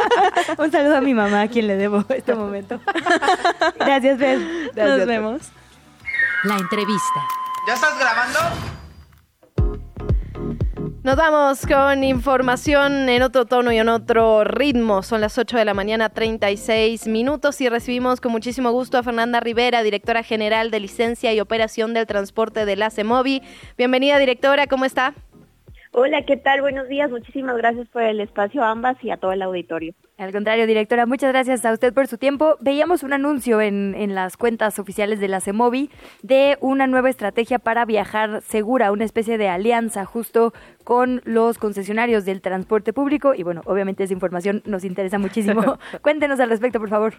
Un saludo a mi mamá, a quien le debo este momento. Gracias, Fer. Nos vemos. La entrevista. ¿Ya estás grabando? Nos vamos con información en otro tono y en otro ritmo. Son las 8 de la mañana, 36 minutos y recibimos con muchísimo gusto a Fernanda Rivera, directora general de licencia y operación del transporte de la CEMOVI. Bienvenida, directora, ¿cómo está? Hola, ¿qué tal? Buenos días. Muchísimas gracias por el espacio a ambas y a todo el auditorio. Al contrario, directora, muchas gracias a usted por su tiempo. Veíamos un anuncio en, en las cuentas oficiales de la CEMOVI de una nueva estrategia para viajar segura, una especie de alianza justo con los concesionarios del transporte público. Y bueno, obviamente esa información nos interesa muchísimo. Cuéntenos al respecto, por favor.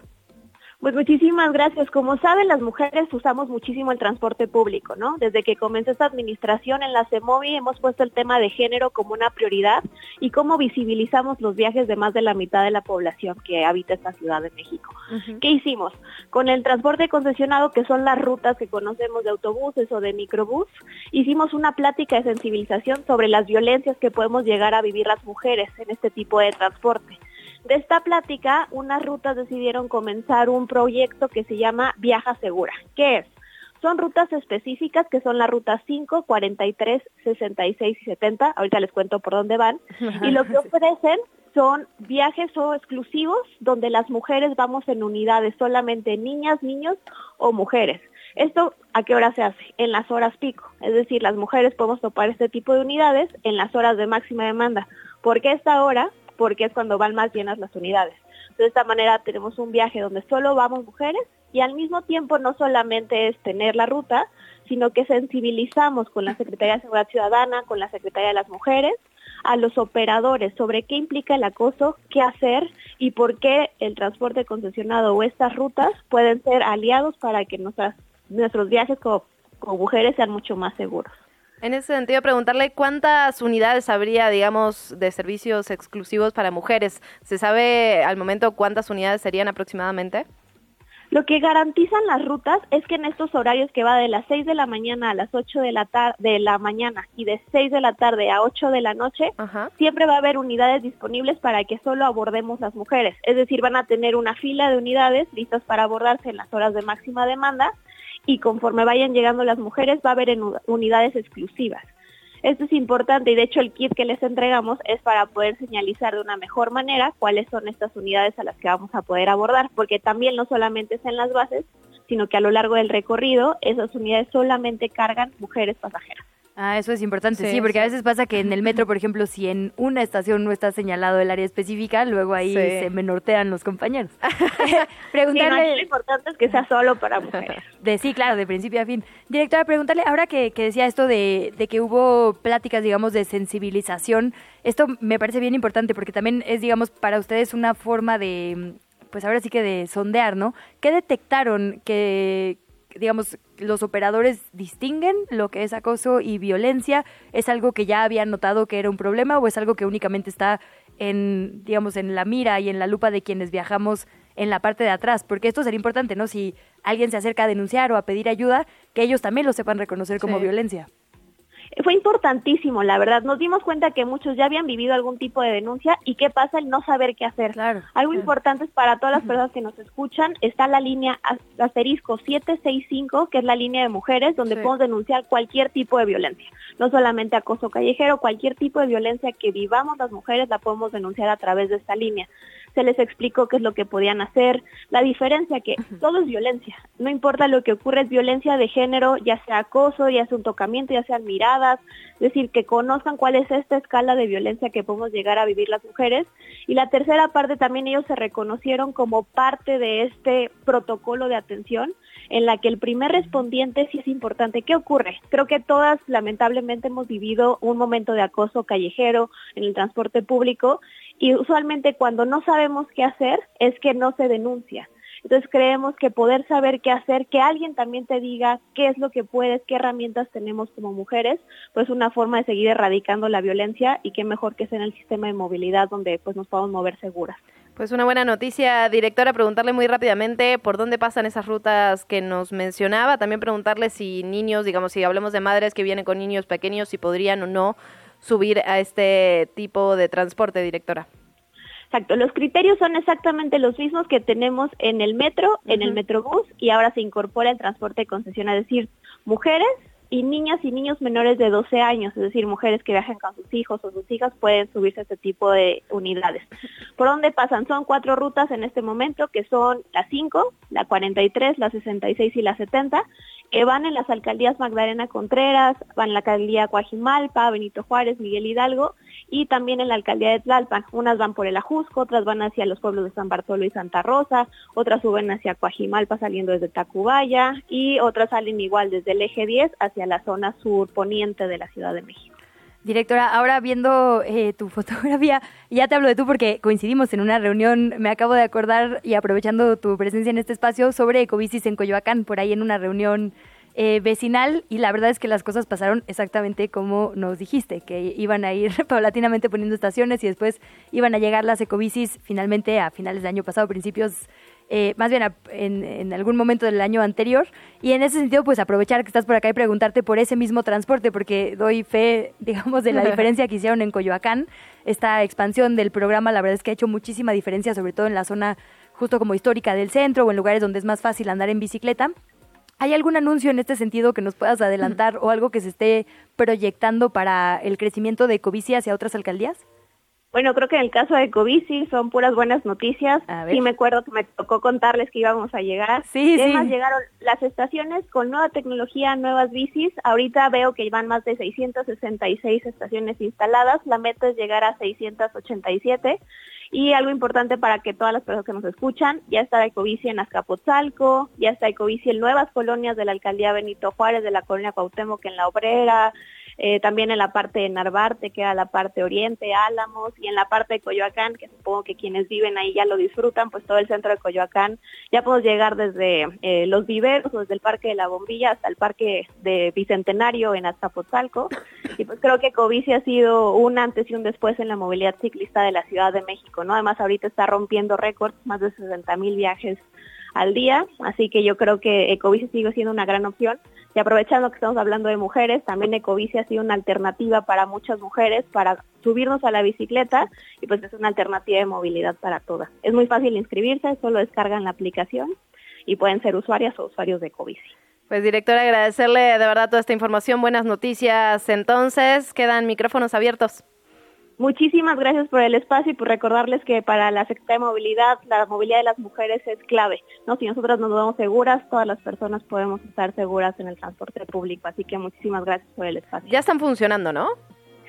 Pues muchísimas gracias. Como saben, las mujeres usamos muchísimo el transporte público, ¿no? Desde que comenzó esta administración en la CEMOVI hemos puesto el tema de género como una prioridad y cómo visibilizamos los viajes de más de la mitad de la población que habita esta Ciudad de México. ¿Qué hicimos? Con el transporte concesionado, que son las rutas que conocemos de autobuses o de microbús, hicimos una plática de sensibilización sobre las violencias que podemos llegar a vivir las mujeres en este tipo de transporte. De esta plática, unas rutas decidieron comenzar un proyecto que se llama Viaja Segura. ¿Qué es? Son rutas específicas que son la ruta 5, 43, 66 y 70. Ahorita les cuento por dónde van. Y lo que ofrecen son viajes o exclusivos donde las mujeres vamos en unidades, solamente niñas, niños o mujeres. ¿Esto a qué hora se hace? En las horas pico. Es decir, las mujeres podemos topar este tipo de unidades en las horas de máxima demanda. ¿Por qué esta hora? Porque es cuando van más llenas las unidades. De esta manera tenemos un viaje donde solo vamos mujeres y al mismo tiempo no solamente es tener la ruta, sino que sensibilizamos con la Secretaría de Seguridad Ciudadana, con la Secretaría de las Mujeres, a los operadores sobre qué implica el acoso, qué hacer y por qué el transporte concesionado o estas rutas pueden ser aliados para que nuestros viajes como mujeres sean mucho más seguros. En ese sentido, preguntarle cuántas unidades habría, digamos, de servicios exclusivos para mujeres. ¿Se sabe al momento cuántas unidades serían aproximadamente? Lo que garantizan las rutas es que en estos horarios que va de las 6 de la mañana a las 8 de la, de la mañana y de 6 de la tarde a 8 de la noche, siempre va a haber unidades disponibles para que solo abordemos las mujeres. Es decir, van a tener una fila de unidades listas para abordarse en las horas de máxima demanda y conforme vayan llegando las mujeres va a haber unidades exclusivas. Esto es importante y de hecho el kit que les entregamos es para poder señalizar de una mejor manera cuáles son estas unidades a las que vamos a poder abordar, porque también no solamente es en las bases, sino que a lo largo del recorrido esas unidades solamente cargan mujeres pasajeras. Ah, eso es importante, sí, porque a veces pasa que en el metro, por ejemplo, si en una estación no está señalado el área específica, luego ahí se menortean los compañeros. preguntarle... lo importante es que sea solo para mujeres. De, sí, claro, de principio a fin. Directora, preguntarle, ahora que, que decía esto de, de que hubo pláticas, digamos, de sensibilización, esto me parece bien importante porque también es, digamos, para ustedes una forma de pues ahora sí que de sondear, ¿no? ¿Qué detectaron que, digamos, los operadores distinguen lo que es acoso y violencia? ¿Es algo que ya habían notado que era un problema o es algo que únicamente está en, digamos, en la mira y en la lupa de quienes viajamos en la parte de atrás? Porque esto sería importante, ¿no? Si alguien se acerca a denunciar o a pedir ayuda, que ellos también lo sepan reconocer como violencia fue importantísimo, la verdad. Nos dimos cuenta que muchos ya habían vivido algún tipo de denuncia y qué pasa el no saber qué hacer. Algo importante es para todas las personas que nos escuchan, está la línea asterisco 765, que es la línea de mujeres, donde podemos denunciar cualquier tipo de violencia. No solamente acoso callejero, cualquier tipo de violencia que vivamos las mujeres la podemos denunciar a través de esta línea se les explicó qué es lo que podían hacer. La diferencia que todo es violencia, no importa lo que ocurre, es violencia de género, ya sea acoso, ya sea un tocamiento, ya sean miradas, es decir, que conozcan cuál es esta escala de violencia que podemos llegar a vivir las mujeres. Y la tercera parte también ellos se reconocieron como parte de este protocolo de atención en la que el primer respondiente sí es importante. ¿Qué ocurre? Creo que todas lamentablemente hemos vivido un momento de acoso callejero en el transporte público y usualmente cuando no sabemos qué hacer es que no se denuncia. Entonces creemos que poder saber qué hacer, que alguien también te diga qué es lo que puedes, qué herramientas tenemos como mujeres, pues una forma de seguir erradicando la violencia y qué mejor que sea en el sistema de movilidad donde pues nos podamos mover seguras. Pues una buena noticia, directora, preguntarle muy rápidamente por dónde pasan esas rutas que nos mencionaba, también preguntarle si niños, digamos, si hablamos de madres que vienen con niños pequeños, si podrían o no subir a este tipo de transporte, directora. Exacto, los criterios son exactamente los mismos que tenemos en el metro, en el metrobús y ahora se incorpora el transporte de concesión, es decir, mujeres y niñas y niños menores de 12 años, es decir, mujeres que viajan con sus hijos o sus hijas pueden subirse a este tipo de unidades. ¿Por dónde pasan? Son cuatro rutas en este momento, que son la 5, la 43, la 66 y la 70, que van en las alcaldías Magdalena Contreras, van en la alcaldía Coajimalpa, Benito Juárez, Miguel Hidalgo y también en la alcaldía de Tlalpan. Unas van por el Ajusco, otras van hacia los pueblos de San Bartolo y Santa Rosa, otras suben hacia Coajimalpa saliendo desde Tacubaya y otras salen igual desde el eje 10 hacia la zona sur poniente de la Ciudad de México. Directora, ahora viendo eh, tu fotografía, ya te hablo de tú porque coincidimos en una reunión, me acabo de acordar y aprovechando tu presencia en este espacio sobre ecobicis en Coyoacán, por ahí en una reunión eh, vecinal y la verdad es que las cosas pasaron exactamente como nos dijiste, que iban a ir paulatinamente poniendo estaciones y después iban a llegar las ecobicis finalmente a finales del año pasado, principios, eh, más bien en, algún momento del año anterior. Y en ese sentido, pues aprovechar que estás por acá y preguntarte por ese mismo transporte, porque doy fe, digamos, de la diferencia que hicieron en Coyoacán. Esta expansión del programa, la verdad es que ha hecho muchísima diferencia, sobre todo en la zona justo como histórica del centro o en lugares donde es más fácil andar en bicicleta. ¿Hay algún anuncio en este sentido que nos puedas adelantar o algo que se esté proyectando para el crecimiento de Ecobici hacia otras alcaldías? Bueno, creo que en el caso de Covici son puras buenas noticias. Sí me acuerdo que me tocó contarles que íbamos a llegar. Sí, Además llegaron las estaciones con nueva tecnología, nuevas bicis. Ahorita veo que van más de 666 estaciones instaladas. La meta es llegar a 687. Y algo importante para que todas las personas que nos escuchan, ya está Ecobici en Azcapotzalco, ya está Ecobici en nuevas colonias de la alcaldía Benito Juárez, de la colonia Cuauhtémoc en La Obrera, eh, también en la parte de Narvarte, que era la parte oriente, Álamos, y en la parte de Coyoacán, que supongo que quienes viven ahí ya lo disfrutan, pues todo el centro de Coyoacán, ya podemos llegar desde eh, los viveros, desde el Parque de la Bombilla hasta el Parque de Bicentenario en Azcapotzalco, y pues creo que Covici ha sido un antes y un después en la movilidad ciclista de la Ciudad de México, ¿no? Además ahorita está rompiendo récords, más de 60 mil viajes al día, así que yo creo que Ecobici sigue siendo una gran opción. Y aprovechando que estamos hablando de mujeres, también Ecobici ha sido una alternativa para muchas mujeres para subirnos a la bicicleta y pues es una alternativa de movilidad para todas. Es muy fácil inscribirse, solo descargan la aplicación y pueden ser usuarias o usuarios de Ecobici. Pues directora, agradecerle de verdad toda esta información, buenas noticias. Entonces, quedan micrófonos abiertos. Muchísimas gracias por el espacio y por recordarles que para la Secretaría de Movilidad, la movilidad de las mujeres es clave. ¿no? Si nosotras nos vemos seguras, todas las personas podemos estar seguras en el transporte público. Así que muchísimas gracias por el espacio. Ya están funcionando, ¿no?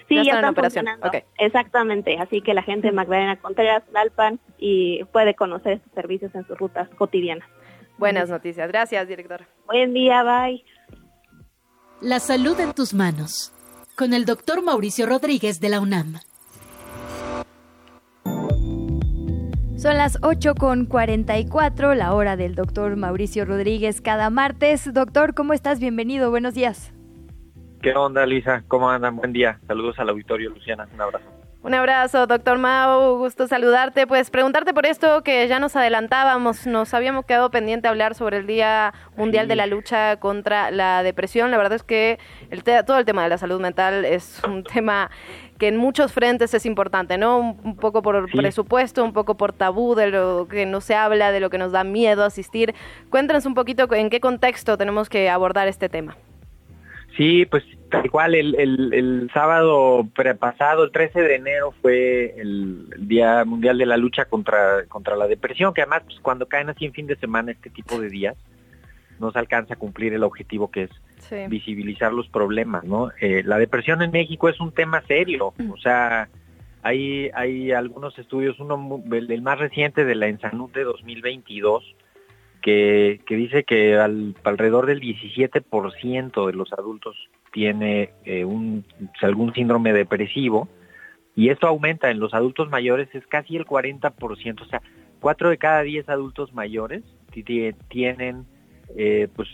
Sí, ya, están, están, funcionando. Exactamente. Así que la gente de Magdalena Contreras, Lalpan, y puede conocer estos servicios en sus rutas cotidianas. Buenas noticias. Gracias, directora. Buen día, bye. La salud en tus manos. Con el doctor Mauricio Rodríguez de la UNAM. Son las 8 con 44, la hora del doctor Mauricio Rodríguez cada martes. Doctor, ¿cómo estás? Bienvenido, buenos días. ¿Qué onda, Luisa? ¿Cómo andan? Buen día. Saludos al auditorio, Luciana. Un abrazo. Un abrazo, doctor Mau. Gusto saludarte. Pues preguntarte por esto que ya nos adelantábamos. Nos habíamos quedado pendiente a hablar sobre el Día Mundial de la Lucha contra la Depresión. La verdad es que el todo el tema de la salud mental es un tema que en muchos frentes es importante, ¿no? Un, poco por presupuesto, un poco por tabú de lo que no se habla, de lo que nos da miedo asistir. Cuéntanos un poquito en qué contexto tenemos que abordar este tema. Sí, pues tal cual, el, el, sábado pasado, el 13 de enero, fue el, Día Mundial de la Lucha contra, contra la Depresión, que además pues, cuando caen así en fin de semana este tipo de días, no se alcanza a cumplir el objetivo que es visibilizar los problemas, ¿no? Eh, la depresión en México es un tema serio, o sea, hay, hay algunos estudios, uno el, más reciente de la Ensanud de 2022, que, que dice que al, alrededor del 17% de los adultos tiene eh, un, algún síndrome depresivo, y esto aumenta en los adultos mayores, es casi el 40%, o sea, 4 de cada 10 adultos mayores tienen eh, pues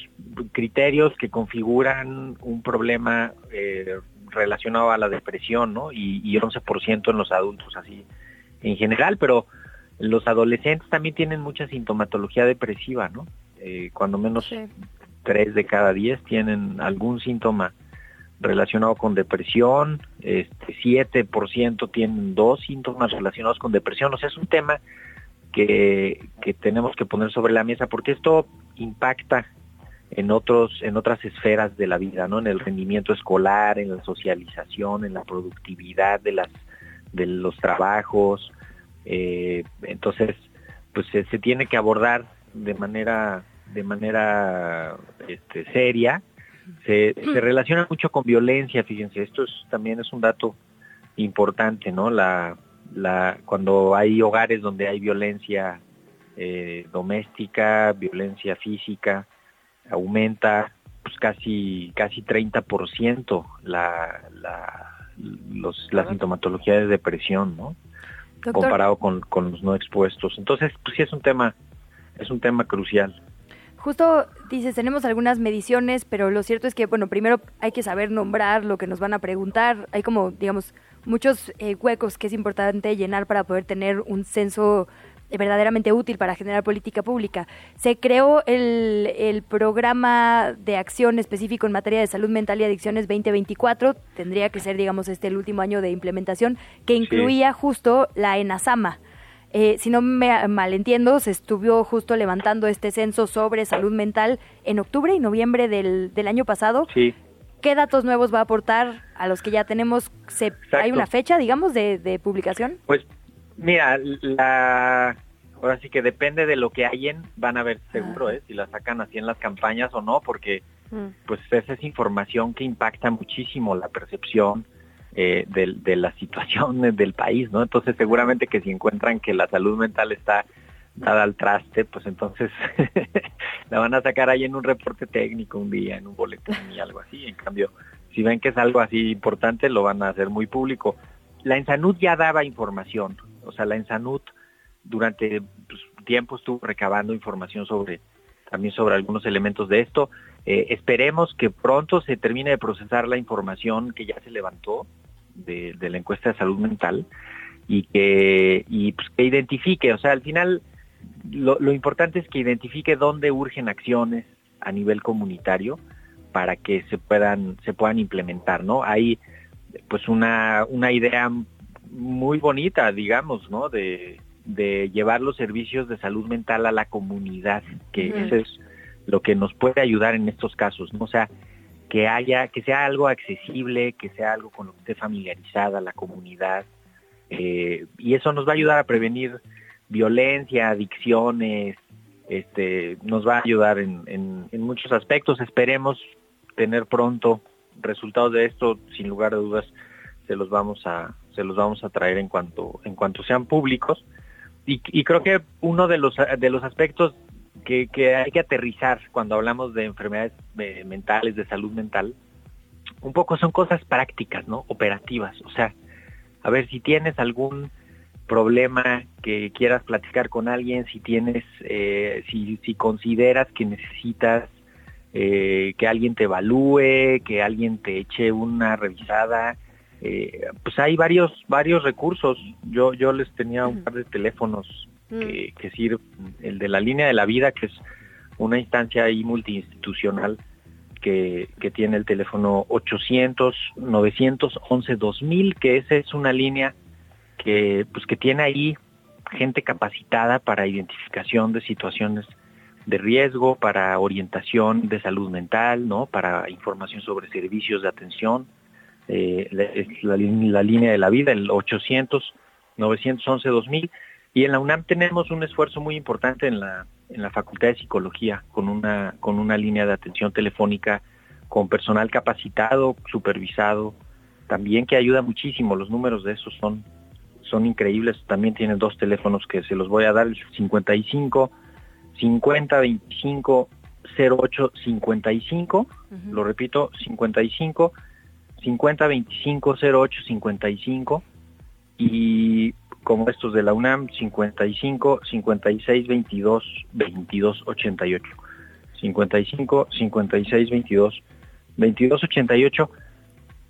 criterios que configuran un problema eh, relacionado a la depresión, ¿no? Y, y 11% en los adultos, así en general, pero los adolescentes también tienen mucha sintomatología depresiva, ¿no? Eh, cuando menos 3 de cada 10 tienen algún síntoma relacionado con depresión, este 7% tienen dos síntomas relacionados con depresión, o sea, es un tema que, que tenemos que poner sobre la mesa porque esto impacta en otros en otras esferas de la vida no en el rendimiento escolar en la socialización en la productividad de las de los trabajos. Eh, entonces pues se, tiene que abordar de manera de manera este, seria. Se, se relaciona mucho con violencia fíjense esto es, también es un dato importante no la la cuando hay hogares donde hay violencia eh, doméstica, violencia física, aumenta pues casi casi 30% la, la, los, la sintomatología de depresión, ¿no? Comparado con, con los no expuestos. Entonces, pues sí es un tema, es un tema crucial. Justo dices, tenemos algunas mediciones, pero lo cierto es que, bueno, primero hay que saber nombrar lo que nos van a preguntar. Hay como, digamos, muchos eh, huecos que es importante llenar para poder tener un censo verdaderamente útil para generar política pública. Se creó el, el, programa de acción específico en materia de salud mental y adicciones 2024, tendría que ser, digamos, este el último año de implementación, que incluía justo la ENASAMA. Eh, si no me malentiendo, se estuvo justo levantando este censo sobre salud mental en octubre y noviembre del, del año pasado. Sí. ¿Qué datos nuevos va a aportar a los que ya tenemos? Se, ¿Hay una fecha, digamos, de, publicación? Pues mira, la, ahora sí que depende de lo que hayan, van a ver seguro ah. ¿eh? si la sacan así en las campañas o no, porque mm. pues esa es información que impacta muchísimo la percepción eh, de, de la situación del país, ¿no? Entonces seguramente que si encuentran que la salud mental está dada al traste, pues entonces la van a sacar ahí en un reporte técnico un día, en un boletín y algo así. En cambio, si ven que es algo así importante, lo van a hacer muy público. La Ensanud ya daba información, o sea, la Ensanud durante pues, tiempo estuvo recabando información sobre también sobre algunos elementos de esto. Eh, esperemos que pronto se termine de procesar la información que ya se levantó de, de la encuesta de salud mental y que y pues, que identifique, o sea, al final lo, importante es que identifique dónde urgen acciones a nivel comunitario para que se puedan se puedan implementar, ¿no? Hay pues una una idea muy bonita, digamos, ¿no? De, de llevar los servicios de salud mental a la comunidad, que eso es lo que nos puede ayudar en estos casos, ¿no? O sea, que haya, que sea algo accesible, que sea algo con lo que esté familiarizada la comunidad, eh, y eso nos va a ayudar a prevenir violencia, adicciones, este, nos va a ayudar en, en, muchos aspectos. Esperemos tener pronto resultados de esto, sin lugar a dudas, se los vamos a, se los vamos a traer en cuanto, en cuanto sean públicos. Y, creo que uno de los, de los aspectos que, que hay que aterrizar cuando hablamos de enfermedades eh, mentales, de salud mental, un poco son cosas prácticas, ¿no? Operativas. O sea, a ver si tienes algún problema que quieras platicar con alguien, si tienes, eh, si, si consideras que necesitas eh, que alguien te evalúe, que alguien te eche una revisada, eh, pues hay varios varios recursos. Yo yo les tenía un par de teléfonos que, que sirven, el de la línea de la vida, que es una instancia ahí multiinstitucional que, que tiene el teléfono 800 911 2000, que esa es una línea que pues que tiene ahí gente capacitada para identificación de situaciones de riesgo, para orientación de salud mental, ¿no? Para información sobre servicios de atención, eh, la, la, línea de la vida, el 800 911 2000 y en la UNAM tenemos un esfuerzo muy importante en la en la Facultad de Psicología con una con una línea de atención telefónica con personal capacitado, supervisado, también que ayuda muchísimo. Los números de esos son son increíbles. También tienen dos teléfonos que se los voy a dar, el 55 50 25 08 55, lo repito, 55 50 25 08 55 y como estos de la UNAM 55 56 22 22 88 55 56 22 22 88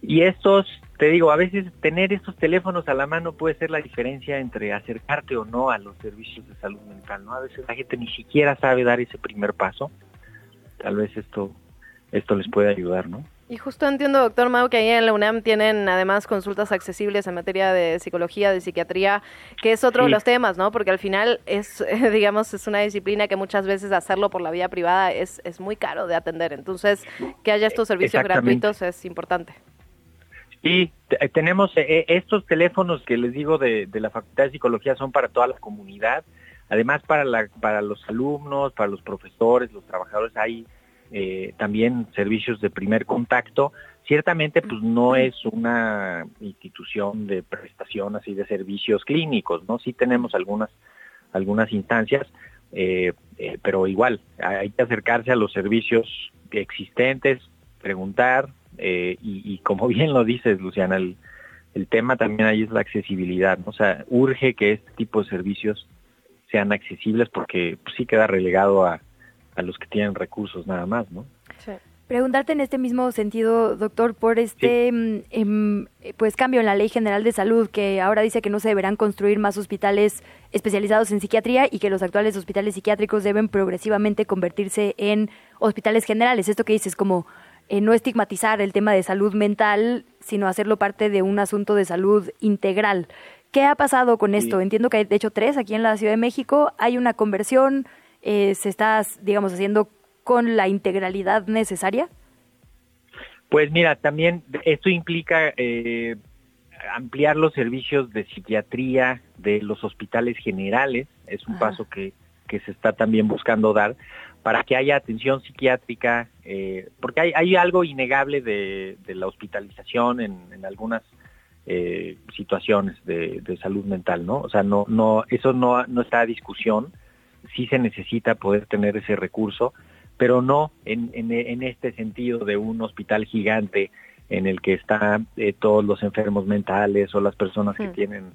y estos te digo, a veces tener estos teléfonos a la mano puede ser la diferencia entre acercarte o no a los servicios de salud mental, ¿no? A veces la gente ni siquiera sabe dar ese primer paso. Tal vez esto esto les puede ayudar, ¿no? Y justo entiendo, doctor Mau, que ahí en la UNAM tienen además consultas accesibles en materia de psicología, de psiquiatría, que es otro de los temas, ¿no? Porque al final es, digamos, es una disciplina que muchas veces hacerlo por la vía privada es, es muy caro de atender. Entonces, que haya estos servicios gratuitos es importante. Y eh, tenemos eh, eh, estos teléfonos que les digo de, la Facultad de Psicología son para toda la comunidad, además para, la, para los alumnos, para los profesores, los trabajadores, hay también servicios de primer contacto. Ciertamente, pues no es una institución de prestación así de servicios clínicos, ¿no? Sí tenemos algunas, algunas instancias, pero igual, hay que acercarse a los servicios existentes, preguntar, eh, y, como bien lo dices, Luciana, el, tema también ahí es la accesibilidad, ¿no? o sea, urge que este tipo de servicios sean accesibles porque pues, sí queda relegado a, a los que tienen recursos nada más, ¿no? Preguntarte en este mismo sentido, doctor, por este mm, em, pues cambio en la Ley General de Salud que ahora dice que no se deberán construir más hospitales especializados en psiquiatría y que los actuales hospitales psiquiátricos deben progresivamente convertirse en hospitales generales. Esto que dices como eh, no estigmatizar el tema de salud mental, sino hacerlo parte de un asunto de salud integral. ¿Qué ha pasado con esto? Entiendo que hay, de hecho, tres aquí en la Ciudad de México. Hay una conversión, eh, se está, digamos, haciendo con la integralidad necesaria. Pues mira, también esto implica eh, ampliar los servicios de psiquiatría de los hospitales generales, es un paso que, que se está también buscando dar para que haya atención psiquiátrica, eh, porque hay, hay algo innegable de, de la hospitalización en, en algunas eh, situaciones de, de, salud mental, ¿no? O sea, no, no, eso no, no está a discusión, sí se necesita poder tener ese recurso, pero no en, en, en este sentido de un hospital gigante en el que están eh, todos los enfermos mentales o las personas que tienen,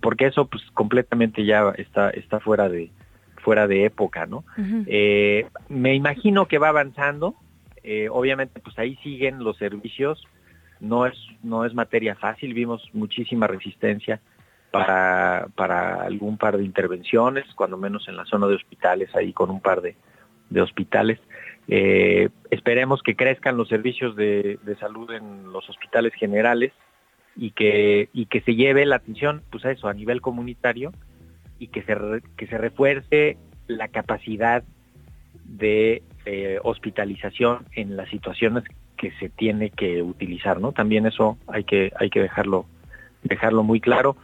porque eso pues completamente ya está, está fuera de, fuera de época, ¿no? eh, me imagino que va avanzando, eh, obviamente pues ahí siguen los servicios, no es, no es materia fácil, vimos muchísima resistencia para, para algún par de intervenciones, cuando menos en la zona de hospitales, ahí con un par de, de hospitales. Eh, esperemos que crezcan los servicios de, de, salud en los hospitales generales y que, y que se lleve la atención pues a eso a nivel comunitario y que se, que se refuerce la capacidad de eh, hospitalización en las situaciones que se tiene que utilizar, ¿no? También eso hay que hay que dejarlo dejarlo muy claro.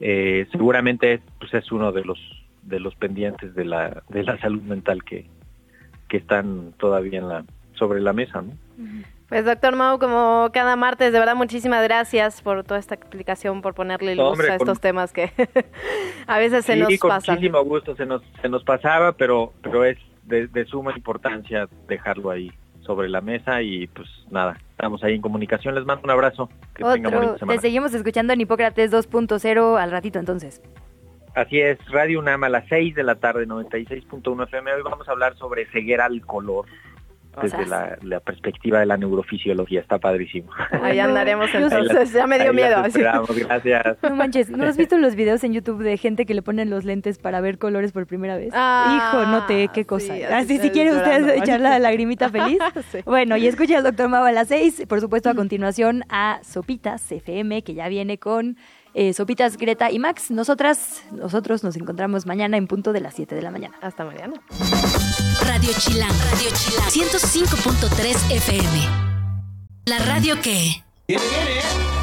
Eh, seguramente pues es uno de los de los pendientes de la de la salud mental que, que están todavía en la sobre la mesa, ¿no? Pues doctor Mau, como cada martes, de verdad muchísimas gracias por toda esta explicación, por ponerle luz Hombre, a estos con... temas que a veces se sí, nos con pasan. muchísimo gusto se nos se nos pasaba, pero pero es de, de, suma importancia dejarlo ahí sobre la mesa y pues nada, estamos ahí en comunicación. Les mando un abrazo. Que Otro, te seguimos escuchando en Hipócrates 2.0 al ratito entonces. Así es, Radio UNAM a las 6 de la tarde, 96.1 FM. Hoy vamos a hablar sobre ceguera al color desde o sea, la, la, perspectiva de la neurofisiología. Está padrísimo. Ahí andaremos entonces, ya me dio miedo. Gracias. No manches, ¿no has visto los videos en YouTube de gente que le ponen los lentes para ver colores por primera vez? Ah, Hijo, no te, qué cosa. Sí, así, si quiere usted echar la lagrimita feliz. sí. Bueno, y escucha al doctor Mau a las 6. Por supuesto, a continuación a Sopitas FM, que ya viene con eh, Sopitas, Greta y Max. Nosotras, nosotros nos encontramos mañana en punto de las 7 de la mañana. Hasta mañana. Radio Chilán, Radio Chilán, 105.3 FM. La radio que... ¡Viene, viene!